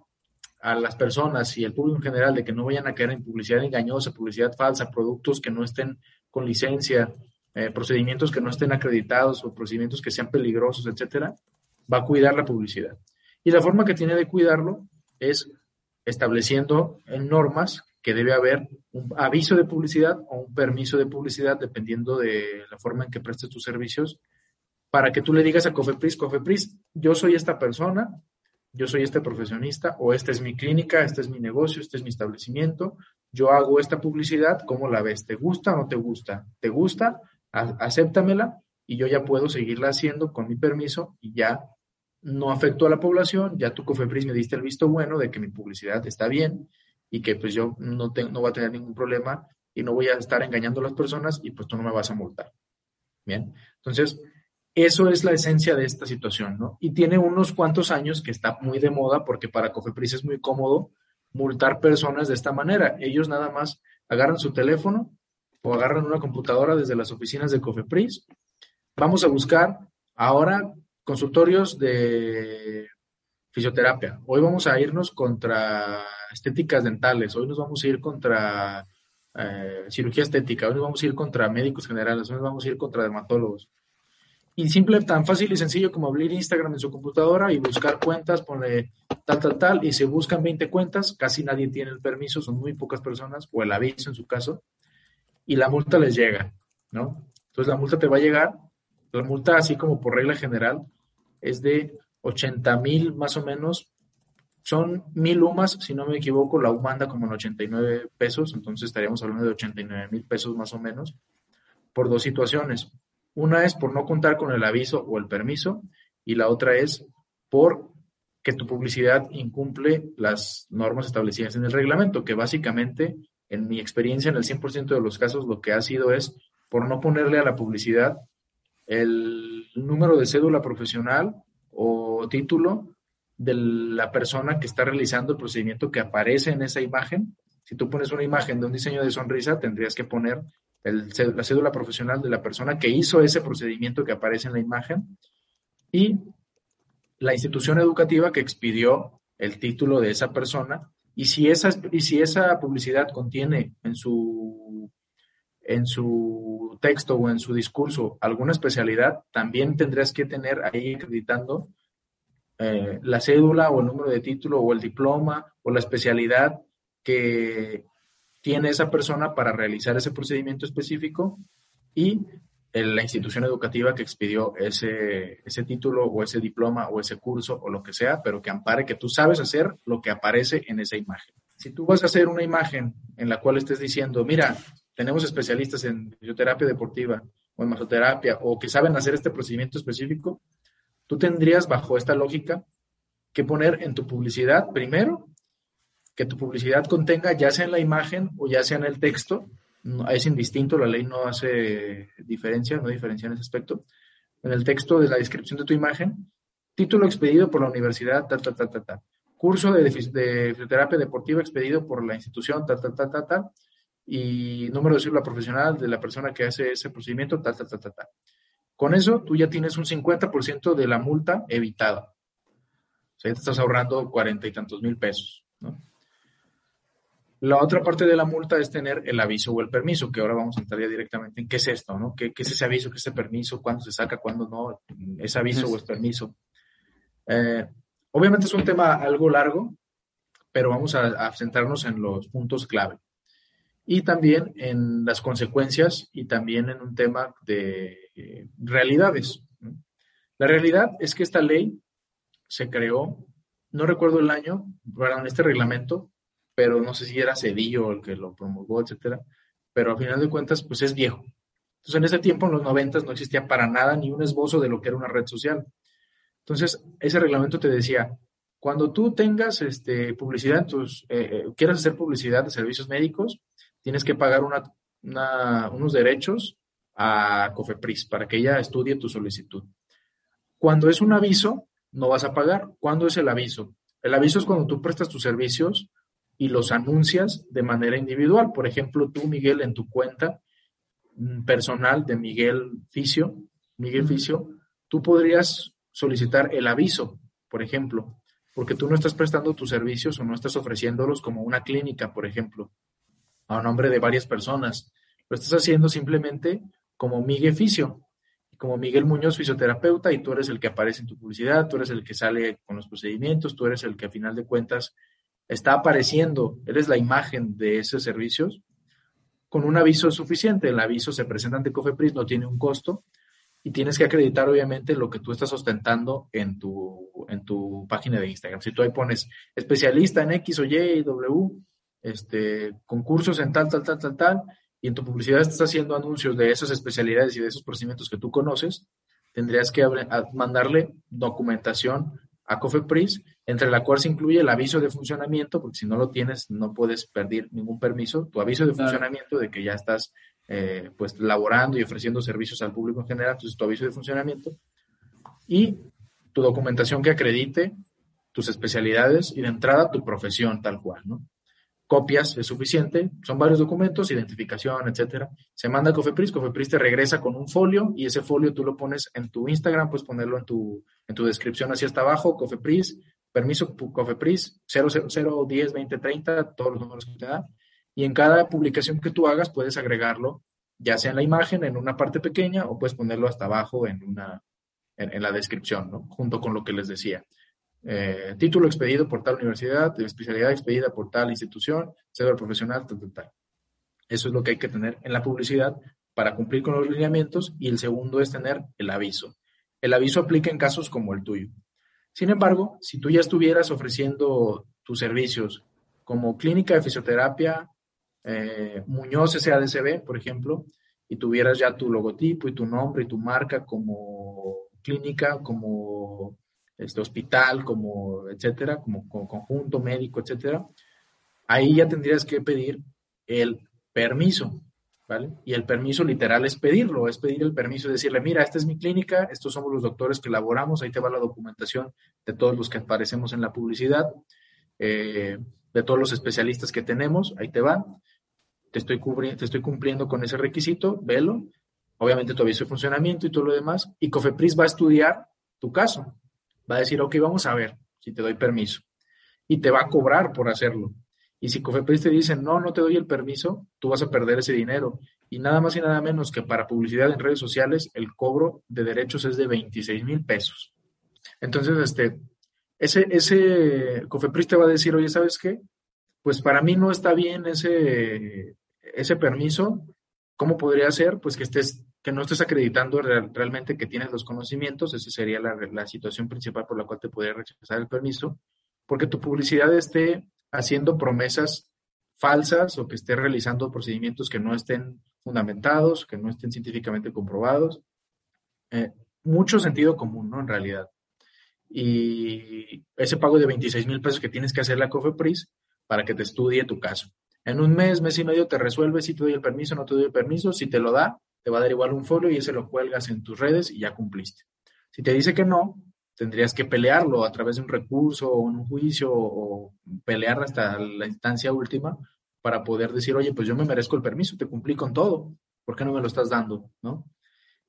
C: a las personas y el público en general de que no vayan a caer en publicidad engañosa, publicidad falsa, productos que no estén con licencia, eh, procedimientos que no estén acreditados o procedimientos que sean peligrosos, etcétera, va a cuidar la publicidad. Y la forma que tiene de cuidarlo es estableciendo en normas que debe haber un aviso de publicidad o un permiso de publicidad, dependiendo de la forma en que prestes tus servicios, para que tú le digas a Cofepris, Cofepris, yo soy esta persona, yo soy este profesionista o esta es mi clínica, este es mi negocio, este es mi establecimiento, yo hago esta publicidad, ¿cómo la ves? ¿Te gusta o no te gusta? ¿Te gusta? Acéptamela y yo ya puedo seguirla haciendo con mi permiso y ya no afecto a la población, ya tu Cofepris me diste el visto bueno de que mi publicidad está bien y que pues yo no, no voy a tener ningún problema y no voy a estar engañando a las personas y pues tú no me vas a multar. Bien, entonces eso es la esencia de esta situación, ¿no? Y tiene unos cuantos años que está muy de moda porque para Cofepris es muy cómodo multar personas de esta manera. Ellos nada más agarran su teléfono o agarran una computadora desde las oficinas de Cofepris. Vamos a buscar ahora consultorios de fisioterapia. Hoy vamos a irnos contra estéticas dentales. Hoy nos vamos a ir contra eh, cirugía estética. Hoy nos vamos a ir contra médicos generales. Hoy nos vamos a ir contra dermatólogos. Y simple, tan fácil y sencillo como abrir Instagram en su computadora y buscar cuentas, poner tal, tal, tal, y se buscan 20 cuentas, casi nadie tiene el permiso, son muy pocas personas, o el aviso en su caso, y la multa les llega, ¿no? Entonces la multa te va a llegar, la multa así como por regla general es de 80 mil más o menos, son mil UMAS, si no me equivoco, la UMA anda como en 89 pesos, entonces estaríamos hablando de 89 mil pesos más o menos, por dos situaciones. Una es por no contar con el aviso o el permiso y la otra es por que tu publicidad incumple las normas establecidas en el reglamento, que básicamente en mi experiencia, en el 100% de los casos, lo que ha sido es por no ponerle a la publicidad el número de cédula profesional o título de la persona que está realizando el procedimiento que aparece en esa imagen. Si tú pones una imagen de un diseño de sonrisa, tendrías que poner la cédula profesional de la persona que hizo ese procedimiento que aparece en la imagen y la institución educativa que expidió el título de esa persona y si esa, y si esa publicidad contiene en su, en su texto o en su discurso alguna especialidad, también tendrías que tener ahí acreditando eh, la cédula o el número de título o el diploma o la especialidad que tiene esa persona para realizar ese procedimiento específico y la institución educativa que expidió ese, ese título o ese diploma o ese curso o lo que sea, pero que ampare que tú sabes hacer lo que aparece en esa imagen. Si tú vas a hacer una imagen en la cual estés diciendo, mira, tenemos especialistas en fisioterapia deportiva o en masoterapia o que saben hacer este procedimiento específico, tú tendrías bajo esta lógica que poner en tu publicidad primero que tu publicidad contenga ya sea en la imagen o ya sea en el texto es indistinto, la ley no hace diferencia, no diferencia en ese aspecto. En el texto de la descripción de tu imagen, título expedido por la universidad, ta, ta, ta, ta, ta. Curso de, fisioterapia deportiva expedido por la institución, ta, ta, ta, ta, ta. Y número de célula profesional de la persona que hace ese procedimiento, ta, ta, ta, ta, ta. Con eso, tú ya tienes un 50% de la multa evitada. O sea, ya te estás ahorrando cuarenta y tantos mil pesos, ¿no? La otra parte de la multa es tener el aviso o el permiso, que ahora vamos a entrar ya directamente en qué es esto, ¿no? ¿Qué, es ese aviso, qué es ese permiso, cuándo se saca, cuándo no, es aviso o es permiso? Eh, obviamente es un tema algo largo, pero vamos a, centrarnos en los puntos clave. Y también en las consecuencias y también en un tema de eh, realidades. La realidad es que esta ley se creó, no recuerdo el año, perdón, este reglamento pero no sé si era Cedillo el que lo promulgó, etcétera, pero al final de cuentas, pues es viejo. Entonces, en ese tiempo, en los noventas, no existía para nada ni un esbozo de lo que era una red social. Entonces, ese reglamento te decía, cuando tú tengas este, publicidad, eh, eh, quieras hacer publicidad de servicios médicos, tienes que pagar unos derechos a Cofepris para que ella estudie tu solicitud. Cuando es un aviso, no vas a pagar. ¿Cuándo es el aviso? El aviso es cuando tú prestas tus servicios y los anuncias de manera individual. Por ejemplo, tú, Miguel, en tu cuenta mm, personal de Miguel Ficio, Miguel Ficio, tú podrías solicitar el aviso, por ejemplo, porque tú no estás prestando tus servicios o no estás ofreciéndolos como una clínica, por ejemplo, a nombre de varias personas. Lo estás haciendo simplemente como Miguel Ficio, como Miguel Muñoz, fisioterapeuta, y tú eres el que aparece en tu publicidad, tú eres el que sale con los procedimientos, tú eres el que a final de cuentas está apareciendo, eres la imagen de esos servicios, con un aviso suficiente. El aviso se presenta ante Cofepris, no tiene un costo y tienes que acreditar obviamente lo que tú estás ostentando en tu, en tu página de Instagram. Si tú ahí pones especialista en X o Y, W, este, concursos en tal, tal, tal, tal, tal, y en tu publicidad estás haciendo anuncios de esas especialidades y de esos procedimientos que tú conoces, tendrías que mandarle documentación a Cofepris, entre la cual se incluye el aviso de funcionamiento, porque si no lo tienes no puedes perder ningún permiso, tu aviso de funcionamiento de que ya estás eh, pues laborando y ofreciendo servicios al público en general, entonces tu aviso de funcionamiento y tu documentación que acredite tus especialidades y de entrada tu profesión tal cual, ¿no? Copias es suficiente, son varios documentos, identificación, etcétera. Se manda a Cofepris, Cofepris te regresa con un folio y ese folio tú lo pones en tu Instagram, puedes ponerlo en tu, en tu descripción hacia hasta abajo, Cofepris, permiso Cofepris, 000, 10, 20, 30, todos los números que te da. Y en cada publicación que tú hagas puedes agregarlo, ya sea en la imagen, en una parte pequeña, o puedes ponerlo hasta abajo en una, en, la descripción. Junto con lo que les decía. Eh, título expedido por tal universidad, especialidad expedida por tal institución, cédula profesional, tal, tal, tal. Eso es lo que hay que tener en la publicidad para cumplir con los lineamientos y el segundo es tener el aviso. El aviso aplica en casos como el tuyo. Sin embargo, si tú ya estuvieras ofreciendo tus servicios como clínica de fisioterapia, eh, Muñoz SADCB, por ejemplo, y tuvieras ya tu logotipo y tu nombre y tu marca como clínica, como este hospital, como etcétera, como, conjunto médico, etcétera, ahí ya tendrías que pedir el permiso, ¿vale? Y el permiso literal es pedirlo, es pedir el permiso, decirle, mira, esta es mi clínica, estos somos los doctores que elaboramos, ahí te va la documentación de todos los que aparecemos en la publicidad, eh, de todos los especialistas que tenemos, ahí te va, te estoy, te estoy cumpliendo con ese requisito, velo, obviamente tu aviso de funcionamiento y todo lo demás, y Cofepris va a estudiar tu caso, va a decir, ok, vamos a ver si te doy permiso, y te va a cobrar por hacerlo. Y si Cofepris te dice, no, no te doy el permiso, tú vas a perder ese dinero. Y nada más y nada menos que para publicidad en redes sociales, el cobro de derechos es de 26 mil pesos. Entonces, este, ese, ese Cofepris te va a decir, oye, ¿sabes qué? Pues para mí no está bien ese, ese permiso. ¿Cómo podría ser? Pues que estés, que no estés acreditando realmente que tienes los conocimientos. Esa sería la, la situación principal por la cual te podría rechazar el permiso. Porque tu publicidad esté haciendo promesas falsas o que esté realizando procedimientos que no estén fundamentados, que no estén científicamente comprobados. Eh, mucho sentido común, ¿no? En realidad. Y ese pago de 26 mil pesos que tienes que hacer la COFEPRIS para que te estudie tu caso. En un mes, mes y medio te resuelve si te doy el permiso, no te doy el permiso. Si te lo da, te va a dar igual un folio y ese lo cuelgas en tus redes y ya cumpliste. Si te dice que no, tendrías que pelearlo a través de un recurso o un juicio o pelear hasta la instancia última para poder decir, oye, pues yo me merezco el permiso, te cumplí con todo, ¿por qué no me lo estás dando? ¿no?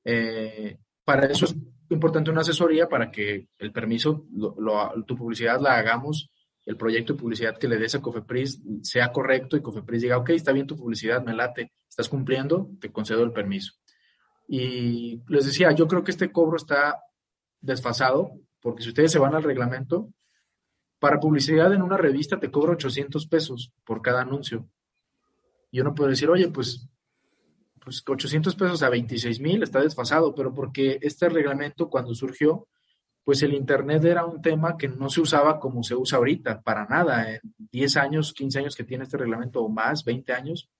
C: Eh, para eso es importante una asesoría para que el permiso, tu publicidad la hagamos, el proyecto de publicidad que le des a Cofepris sea correcto y Cofepris diga, ok, está bien tu publicidad, me late, estás cumpliendo, te concedo el permiso. Y les decía, yo creo que este cobro está desfasado, porque si ustedes se van al reglamento, para publicidad en una revista te cobra 800 pesos por cada anuncio. Y uno puede decir, oye, pues, pues 800 pesos a 26 mil está desfasado, pero porque este reglamento cuando surgió, pues el Internet era un tema que no se usaba como se usa ahorita, para nada. En 10 años, 15 años que tiene este reglamento o más, 20 años,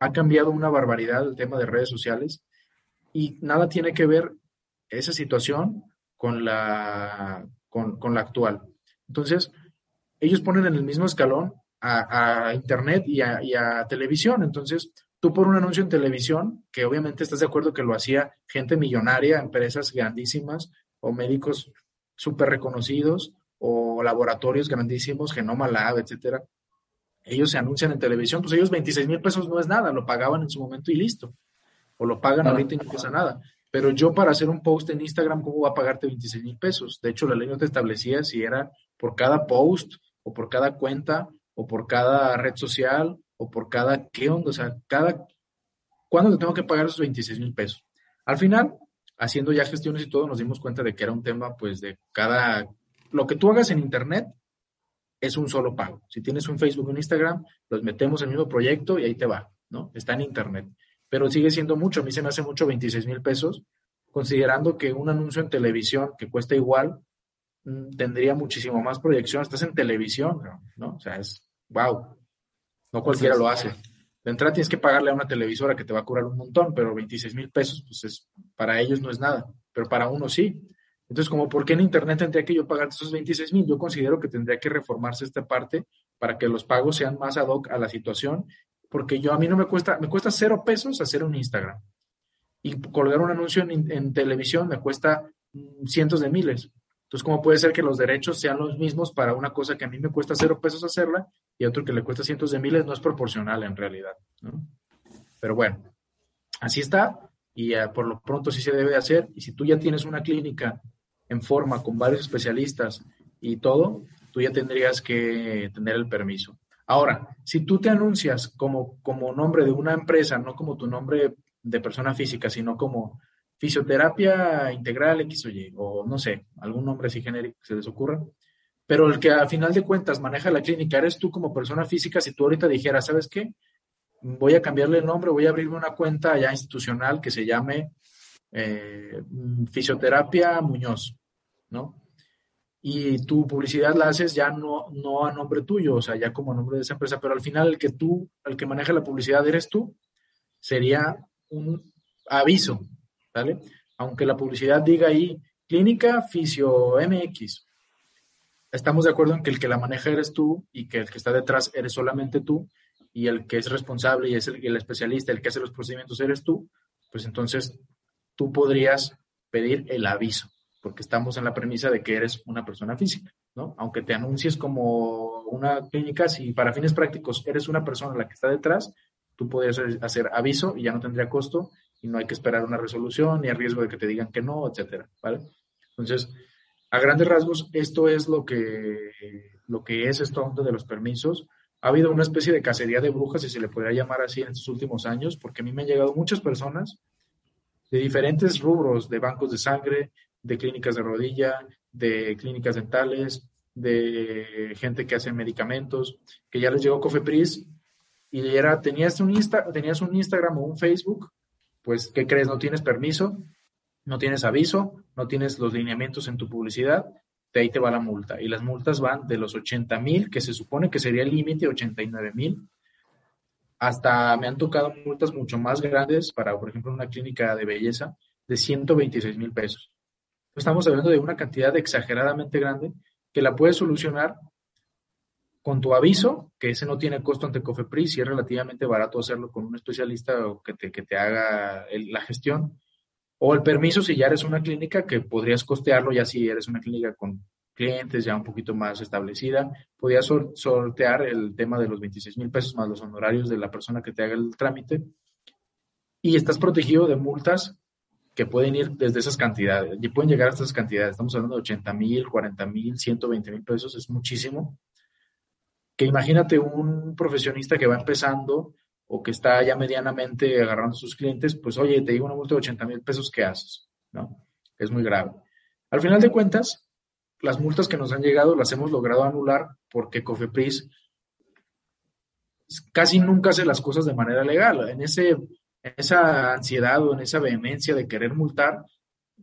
C: ha cambiado una barbaridad el tema de redes sociales y nada tiene que ver esa situación con la, con, la actual. Entonces, ellos ponen en el mismo escalón a, Internet y a, televisión. Entonces, tú por un anuncio en televisión, que obviamente estás de acuerdo que lo hacía gente millonaria, empresas grandísimas o médicos súper reconocidos o laboratorios grandísimos, Genoma Lab, etcétera, ellos se anuncian en televisión, pues ellos 26 mil pesos no es nada, lo pagaban en su momento y listo. O lo pagan ahorita y no pasa nada. Pero yo para hacer un post en Instagram, ¿cómo va a pagarte 26 mil pesos? De hecho, la ley no te establecía si era por cada post o por cada cuenta o por cada red social o por cada qué onda, o sea, cada, ¿cuándo te tengo que pagar esos 26 mil pesos? Al final, haciendo ya gestiones y todo, nos dimos cuenta de que era un tema, pues, de cada, lo que tú hagas en Internet es un solo pago. Si tienes un Facebook un Instagram, los metemos en el mismo proyecto y ahí te va, ¿no? Está en Internet pero sigue siendo mucho. A mí se me hace mucho 26 mil pesos, considerando que un anuncio en televisión que cuesta igual mm, tendría muchísimo más proyección. Estás en televisión, ¿no? O sea, es wow. No cualquiera lo hace. De entrada tienes que pagarle a una televisora que te va a cobrar un montón, pero 26 mil pesos, pues es, para ellos no es nada, pero para uno sí. Entonces, como por qué en Internet tendría que yo pagar esos 26 mil, yo considero que tendría que reformarse esta parte para que los pagos sean más ad hoc a la situación porque yo a mí no me cuesta, me cuesta cero pesos hacer un Instagram. Y colgar un anuncio en, televisión me cuesta mm, cientos de miles. Entonces, ¿cómo puede ser que los derechos sean los mismos para una cosa que a mí me cuesta cero pesos hacerla y otro que le cuesta cientos de miles? No es proporcional en realidad. Pero bueno, así está y eh, por lo pronto sí se debe hacer. Y si tú ya tienes una clínica en forma con varios especialistas y todo, tú ya tendrías que tener el permiso. Ahora, si tú te anuncias como, como nombre de una empresa, no como tu nombre de persona física, sino como fisioterapia integral X o Y, o no sé, algún nombre así genérico que se les ocurra, pero el que a final de cuentas maneja la clínica eres tú como persona física, si tú ahorita dijeras, ¿sabes qué? Voy a cambiarle el nombre, voy a abrirme una cuenta ya institucional que se llame eh, Fisioterapia Muñoz, ¿no? y tu publicidad la haces ya no, no a nombre tuyo, o sea, ya como nombre de esa empresa, pero al final el que tú, el que maneja la publicidad eres tú, sería un aviso, ¿vale? Aunque la publicidad diga ahí Clínica Fisio MX, estamos de acuerdo en que el que la maneja eres tú y que el que está detrás eres solamente tú, y el que es responsable y es el, el especialista, el que hace los procedimientos eres tú, pues entonces tú podrías pedir el aviso, porque estamos en la premisa de que eres una persona física, ¿no? Aunque te anuncies como una clínica, si para fines prácticos eres una persona la que está detrás, tú podrías hacer aviso y ya no tendría costo y no hay que esperar una resolución ni el riesgo de que te digan que no, etcétera, ¿vale? Entonces, a grandes rasgos, esto es lo que, lo que es esto de los permisos. Ha habido una especie de cacería de brujas, si se le podría llamar así, en estos últimos años, porque a mí me han llegado muchas personas de diferentes rubros, de bancos de sangre, de clínicas de rodilla, de clínicas dentales, de gente que hace medicamentos, que ya les llegó Cofepris y era, tenías un, Insta, tenías un Instagram o un Facebook, pues, ¿qué crees? No tienes permiso, no tienes aviso, no tienes los lineamientos en tu publicidad, de ahí te va la multa. Y las multas van de los 80 mil, que se supone que sería el límite, 89 mil, hasta me han tocado multas mucho más grandes para, por ejemplo, una clínica de belleza de 126 mil pesos. Estamos hablando de una cantidad exageradamente grande que la puedes solucionar con tu aviso, que ese no tiene costo ante Cofepris y es relativamente barato hacerlo con un especialista que te, que te haga la gestión. O el permiso si ya eres una clínica que podrías costearlo ya si eres una clínica con clientes ya un poquito más establecida, podías sortear el tema de los 26 mil pesos más los honorarios de la persona que te haga el trámite y estás protegido de multas que pueden ir desde esas cantidades y pueden llegar a estas cantidades. Estamos hablando de 80 mil, 40 mil, 120 mil pesos, es muchísimo. Que imagínate un profesionista que va empezando o que está ya medianamente agarrando a sus clientes, pues oye, te digo una multa de 80 mil pesos, ¿qué haces? ¿No? Es muy grave. Al final de cuentas, las multas que nos han llegado las hemos logrado anular porque Cofepris casi nunca hace las cosas de manera legal. En, ese, en esa ansiedad o en esa vehemencia de querer multar,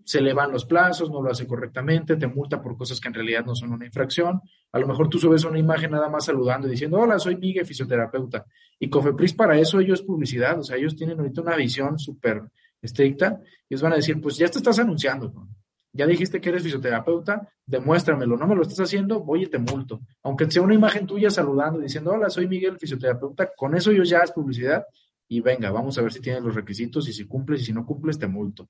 C: se le van los plazos, no lo hace correctamente, te multa por cosas que en realidad no son una infracción. A lo mejor tú subes una imagen nada más saludando y diciendo, hola, soy Miguel, fisioterapeuta. Y Cofepris para eso ellos publicidad, o sea, ellos tienen ahorita una visión súper estricta y ellos van a decir, pues ya te estás anunciando. Ya dijiste que eres fisioterapeuta, demuéstramelo. No me lo estás haciendo, voy y te multo. Aunque sea una imagen tuya saludando y diciendo, hola, soy Miguel, fisioterapeuta, con eso yo ya es publicidad y venga, vamos a ver si tienes los requisitos y si cumples y si no cumples, te multo.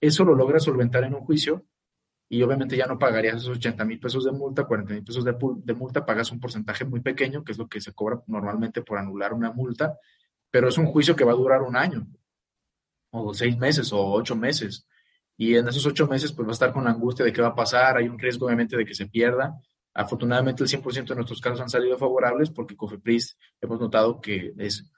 C: Eso lo logras solventar en un juicio y obviamente ya no pagarías esos 80 mil pesos de multa, 40 mil pesos de, de multa, pagas un porcentaje muy pequeño, que es lo que se cobra normalmente por anular una multa, pero es un juicio que va a durar un año, o seis meses, o ocho meses y en esos ocho meses pues va a estar con la angustia de qué va a pasar, hay un riesgo obviamente de que se pierda. Afortunadamente el 100% de nuestros casos han salido favorables porque Cofepris hemos notado que es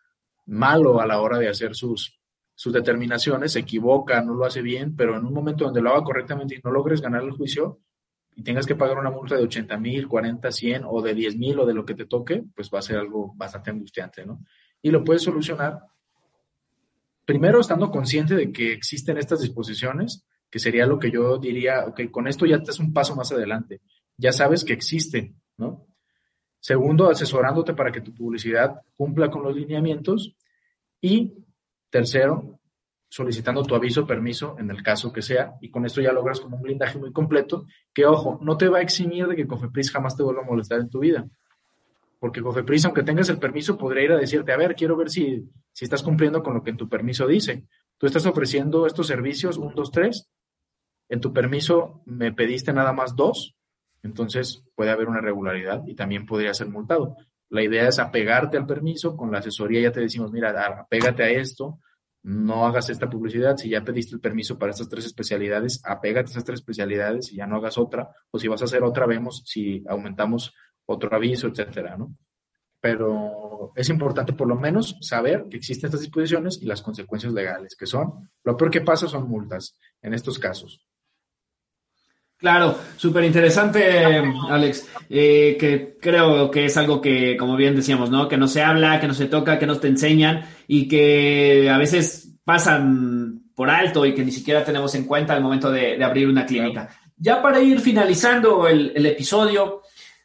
C: malo a la hora de hacer sus, sus determinaciones, se equivoca, no lo hace bien, pero en un momento donde lo haga correctamente y no logres ganar el juicio y tengas que pagar una multa de 80 mil, 40, 100 o de 10 mil o de lo que te toque, pues va a ser algo bastante angustiante, ¿no? Y lo puedes solucionar primero estando consciente de que existen estas disposiciones que sería lo que yo diría, ok, con esto ya te es un paso más adelante, ya sabes que existe, ¿no? Segundo, asesorándote para que tu publicidad cumpla con los lineamientos. Y tercero, solicitando tu aviso, permiso, en el caso que sea, y con esto ya logras como un blindaje muy completo, que ojo, no te va a eximir de que Cofepris jamás te vuelva a molestar en tu vida. Porque Cofepris, aunque tengas el permiso, podría ir a decirte, a ver, quiero ver si, si estás cumpliendo con lo que en tu permiso dice. Tú estás ofreciendo estos servicios, un, dos, tres, en tu permiso me pediste nada más dos, entonces puede haber una irregularidad y también podría ser multado. La idea es apegarte al permiso, con la asesoría ya te decimos, mira, apégate a esto, no hagas esta publicidad, si ya pediste el permiso para estas tres especialidades, apégate a esas tres especialidades y ya no hagas otra, o si vas a hacer otra, vemos si aumentamos otro aviso, etcétera, ¿no? Pero es importante por lo menos saber que existen estas disposiciones y las consecuencias legales, que son, lo peor que pasa son multas en estos casos.
B: Claro, súper interesante, Alex, eh, que creo que es algo que, como bien decíamos, ¿no? Que no se habla, que no se toca, que no te enseñan y que a veces pasan por alto y que ni siquiera tenemos en cuenta al momento de, abrir una clínica. Ya para ir finalizando el, el, episodio,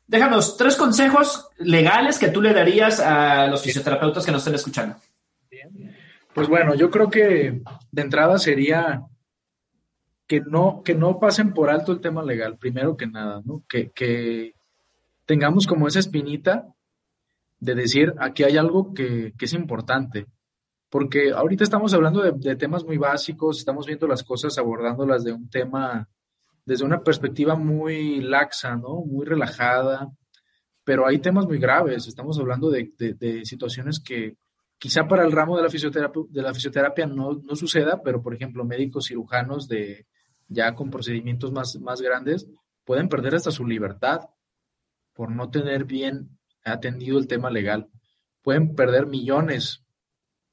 B: déjanos tres consejos legales que tú le darías a los fisioterapeutas que nos estén escuchando.
C: Pues bueno, yo creo que de entrada sería que no, que no pasen por alto el tema legal, primero que nada, ¿no? Que, que tengamos como esa espinita de decir, aquí hay algo que, es importante, porque ahorita estamos hablando de, temas muy básicos, estamos viendo las cosas abordándolas de un tema, desde una perspectiva muy laxa, ¿no? Muy relajada, pero hay temas muy graves, estamos hablando de, situaciones que quizá para el ramo de la fisioterapia, de la fisioterapia no, no, suceda, pero por ejemplo médicos cirujanos de ya con procedimientos más, más grandes pueden perder hasta su libertad por no tener bien atendido el tema legal. Pueden perder millones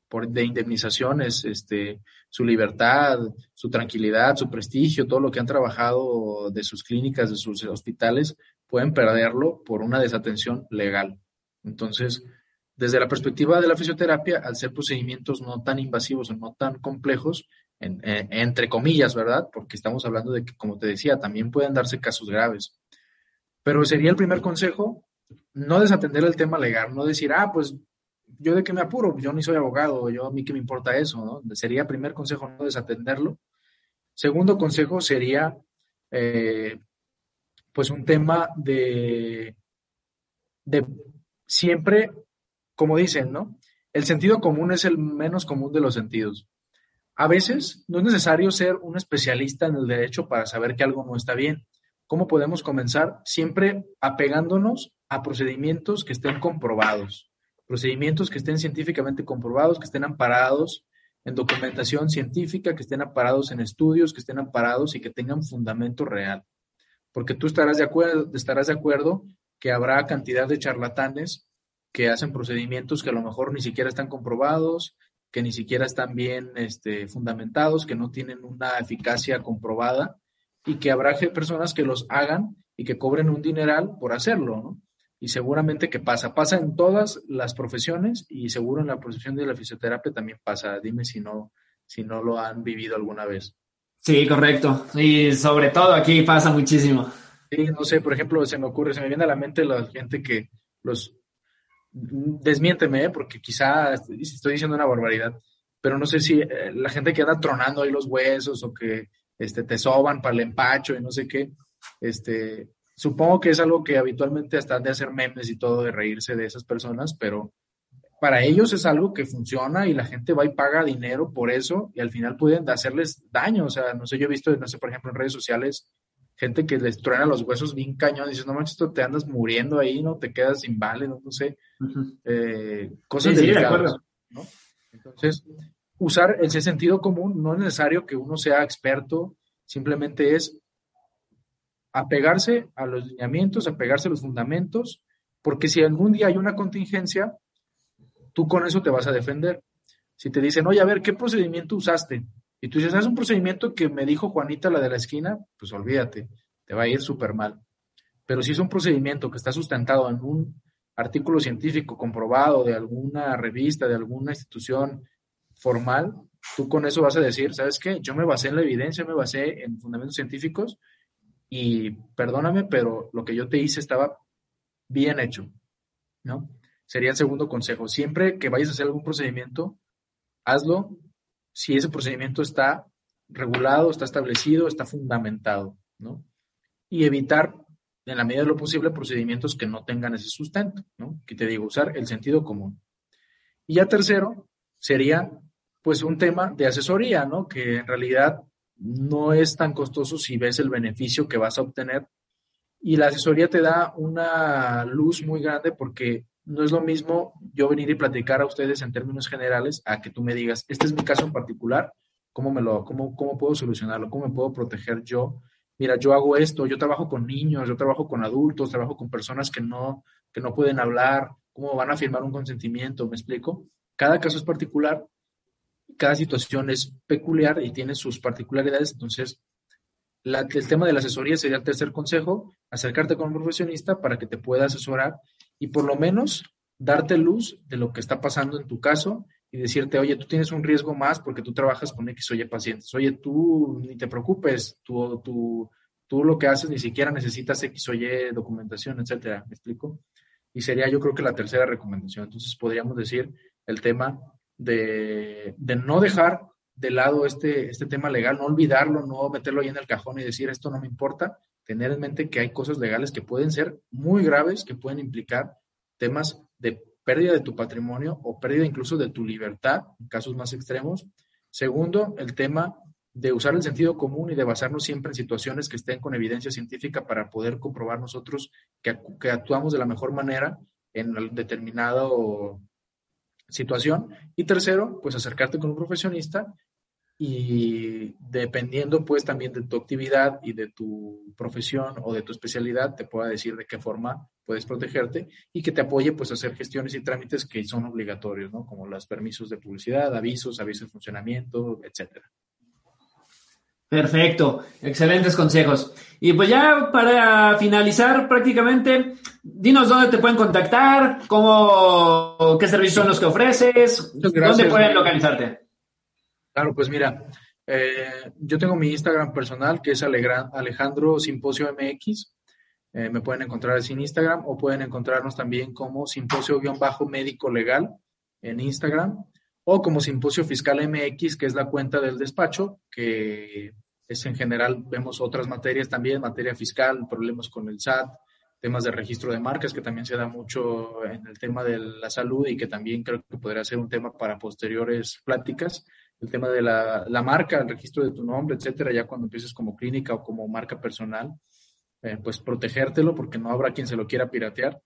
C: por, de indemnizaciones, este, su libertad, su tranquilidad, su prestigio, todo lo que han trabajado de sus clínicas, de sus hospitales, pueden perderlo por una desatención legal. Entonces, desde la perspectiva de la fisioterapia, al ser procedimientos no tan invasivos o no tan complejos, entre comillas, ¿verdad? Porque estamos hablando de que, como te decía, también pueden darse casos graves. Pero sería el primer consejo, no desatender el tema legal, no decir, ah, pues yo de qué me apuro, yo ni soy abogado, yo a mí qué me importa eso, ¿no? Sería primer consejo no desatenderlo. Segundo consejo sería, eh, pues un tema de, de siempre, como dicen, ¿no? El sentido común es el menos común de los sentidos. A veces no es necesario ser un especialista en el derecho para saber que algo no está bien. ¿Cómo podemos comenzar? Siempre apegándonos a procedimientos que estén comprobados, procedimientos que estén científicamente comprobados, que estén amparados en documentación científica, que estén amparados en estudios, que estén amparados y que tengan fundamento real. Porque tú estarás de acuerdo, estarás de acuerdo que habrá cantidad de charlatanes que hacen procedimientos que a lo mejor ni siquiera están comprobados, que ni siquiera están bien este, fundamentados, que no tienen una eficacia comprobada y que habrá personas que los hagan y que cobren un dineral por hacerlo, ¿no? Y seguramente que pasa, pasa en todas las profesiones y seguro en la profesión de la fisioterapia también pasa. Dime si no, si no lo han vivido alguna vez.
B: Sí, correcto. Y sobre todo aquí pasa muchísimo.
C: Sí, no sé, por ejemplo, se me ocurre, se me viene a la mente la gente que los desmiénteme, ¿eh? porque quizá estoy diciendo una barbaridad, pero no sé si eh, la gente que anda tronando ahí los huesos o que este, te soban para el empacho y no sé qué, este, supongo que es algo que habitualmente están de hacer memes y todo, de reírse de esas personas, pero para ellos es algo que funciona y la gente va y paga dinero por eso y al final pueden hacerles daño. O sea, no sé, yo he visto, no sé, por ejemplo, en redes sociales, gente que les truena los huesos bien cañón, y dices, no manches, te andas muriendo ahí, ¿no? Te quedas inválido, no sé, eh, cosas de acuerdo. ¿no? Entonces, usar ese sentido común no es necesario que uno sea experto, simplemente es apegarse a los lineamientos, apegarse a los fundamentos, porque si algún día hay una contingencia, tú con eso te vas a defender. Si te dicen, oye, a ver, ¿qué procedimiento usaste? Y tú dices, es un procedimiento que me dijo Juanita, la de la esquina, pues olvídate, te va a ir súper mal. Pero si es un procedimiento que está sustentado en un artículo científico comprobado de alguna revista, de alguna institución formal, tú con eso vas a decir, ¿sabes qué? Yo me basé en la evidencia, me basé en fundamentos científicos y perdóname, pero lo que yo te hice estaba bien hecho, ¿no? Sería el segundo consejo. Siempre que vayas a hacer algún procedimiento, hazlo si ese procedimiento está regulado, está establecido, está fundamentado, ¿no? Y evitar, en la medida de lo posible, procedimientos que no tengan ese sustento, ¿no? Que te digo, usar el sentido común. Y ya tercero, sería, pues, un tema de asesoría, ¿no? Que en realidad no es tan costoso si ves el beneficio que vas a obtener. Y la asesoría te da una luz muy grande porque no es lo mismo yo venir y platicar a ustedes en términos generales a que tú me digas, este es mi caso en particular, ¿cómo, me lo, cómo, cómo puedo solucionarlo? ¿Cómo me puedo proteger yo? Mira, yo hago esto, yo trabajo con niños, yo trabajo con adultos, trabajo con personas que no, que no pueden hablar, ¿cómo van a firmar un consentimiento? ¿Me explico? Cada caso es particular, cada situación es peculiar y tiene sus particularidades, entonces el tema de la asesoría sería el tercer consejo, acercarte con un profesionista para que te pueda asesorar y por lo menos darte luz de lo que está pasando en tu caso y decirte, oye, tú tienes un riesgo más porque tú trabajas con X o Y pacientes. Oye, tú ni te preocupes, tú, tú, tú lo que haces ni siquiera necesitas X o Y documentación, etcétera. ¿Me explico? Y sería yo creo que la tercera recomendación. Entonces podríamos decir el tema de, de no dejar de lado este, este tema legal, no olvidarlo, no meterlo ahí en el cajón y decir esto no me importa, tener en mente que hay cosas legales que pueden ser muy graves, que pueden implicar temas de pérdida de tu patrimonio o pérdida incluso de tu libertad en casos más extremos. Segundo, el tema de usar el sentido común y de basarnos siempre en situaciones que estén con evidencia científica para poder comprobar nosotros que, actuamos de la mejor manera en determinada situación. Y tercero, pues acercarte con un profesionista y dependiendo pues también de tu actividad y de tu profesión o de tu especialidad, te pueda decir de qué forma puedes protegerte y que te apoye pues a hacer gestiones y trámites que son obligatorios, ¿no? Como los permisos de publicidad, avisos, avisos de funcionamiento, etcétera.
B: Perfecto, excelentes consejos. Y pues ya para finalizar prácticamente, dinos dónde te pueden contactar, cómo, qué servicios son los que ofreces, dónde pueden localizarte.
C: Claro, pues mira, eh, yo tengo mi Instagram personal que es Alejandro Simposio MX. Eh, me pueden encontrar así en Instagram o pueden encontrarnos también como simposio-médico legal en Instagram o como Simposio Fiscal MX, que es la cuenta del despacho, que es en general, vemos otras materias también, materia fiscal, problemas con el SAT, temas de registro de marcas, que también se da mucho en el tema de la salud y que también creo que podría ser un tema para posteriores pláticas. El tema de la, la marca, el registro de tu nombre, etcétera, ya cuando empieces como clínica o como marca personal, eh, pues protegértelo porque no habrá quien se lo quiera piratear.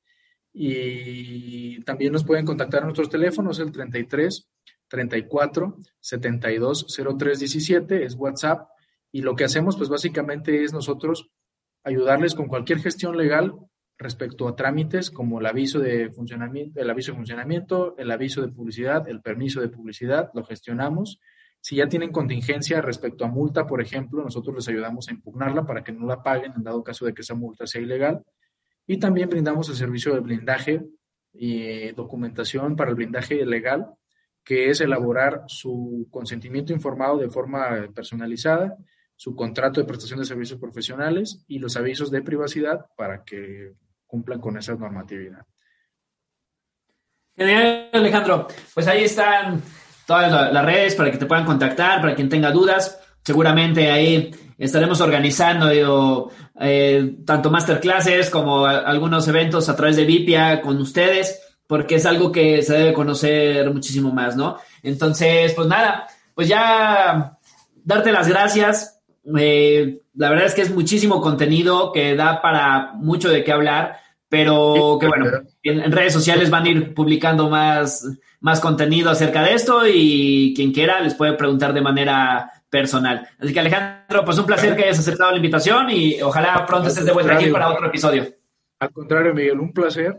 C: Y también nos pueden contactar a nuestros teléfonos, el 33 34 72 03 17, es WhatsApp, y lo que hacemos, pues básicamente es nosotros ayudarles con cualquier gestión legal respecto a trámites como el aviso de funcionamiento, el aviso de funcionamiento, el aviso de publicidad, el permiso de publicidad, lo gestionamos. Si ya tienen contingencia respecto a multa, por ejemplo, nosotros les ayudamos a impugnarla para que no la paguen en dado caso de que esa multa sea ilegal. Y también brindamos el servicio de blindaje y documentación para el blindaje legal, que es elaborar su consentimiento informado de forma personalizada su contrato de prestación de servicios profesionales y los avisos de privacidad para que cumplan con esa normatividad.
B: Genial, Alejandro. Pues ahí están todas las redes para que te puedan contactar, para quien tenga dudas. Seguramente ahí estaremos organizando eh, tanto masterclasses como algunos eventos a través de Vipia con ustedes, porque es algo que se debe conocer muchísimo más, ¿no? Entonces, pues nada, pues ya darte las gracias eh, la verdad es que es muchísimo contenido que da para mucho de qué hablar, pero que bueno, en, redes sociales van a ir publicando más, más contenido acerca de esto y quien quiera les puede preguntar de manera personal. Así que Alejandro, pues un placer que hayas aceptado la invitación y ojalá pronto estés de vuelta aquí para otro episodio.
C: Al contrario, Miguel, un placer.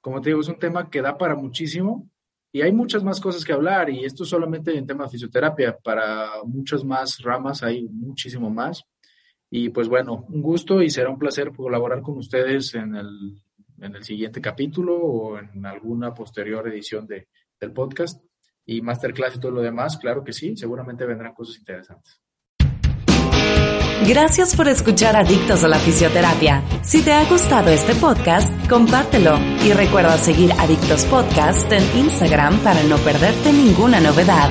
C: Como te digo, es un tema que da para muchísimo y hay muchas más cosas que hablar y esto solamente en tema de fisioterapia, para muchas más ramas hay muchísimo más. Y pues bueno, un gusto y será un placer colaborar con ustedes en el, en el siguiente capítulo o en alguna posterior edición de, del podcast. Y masterclass y todo lo demás, claro que sí, seguramente vendrán cosas interesantes.
A: Gracias por escuchar Adictos a la Fisioterapia. Si te ha gustado este podcast, compártelo y recuerda seguir Adictos Podcast en Instagram para no perderte ninguna novedad.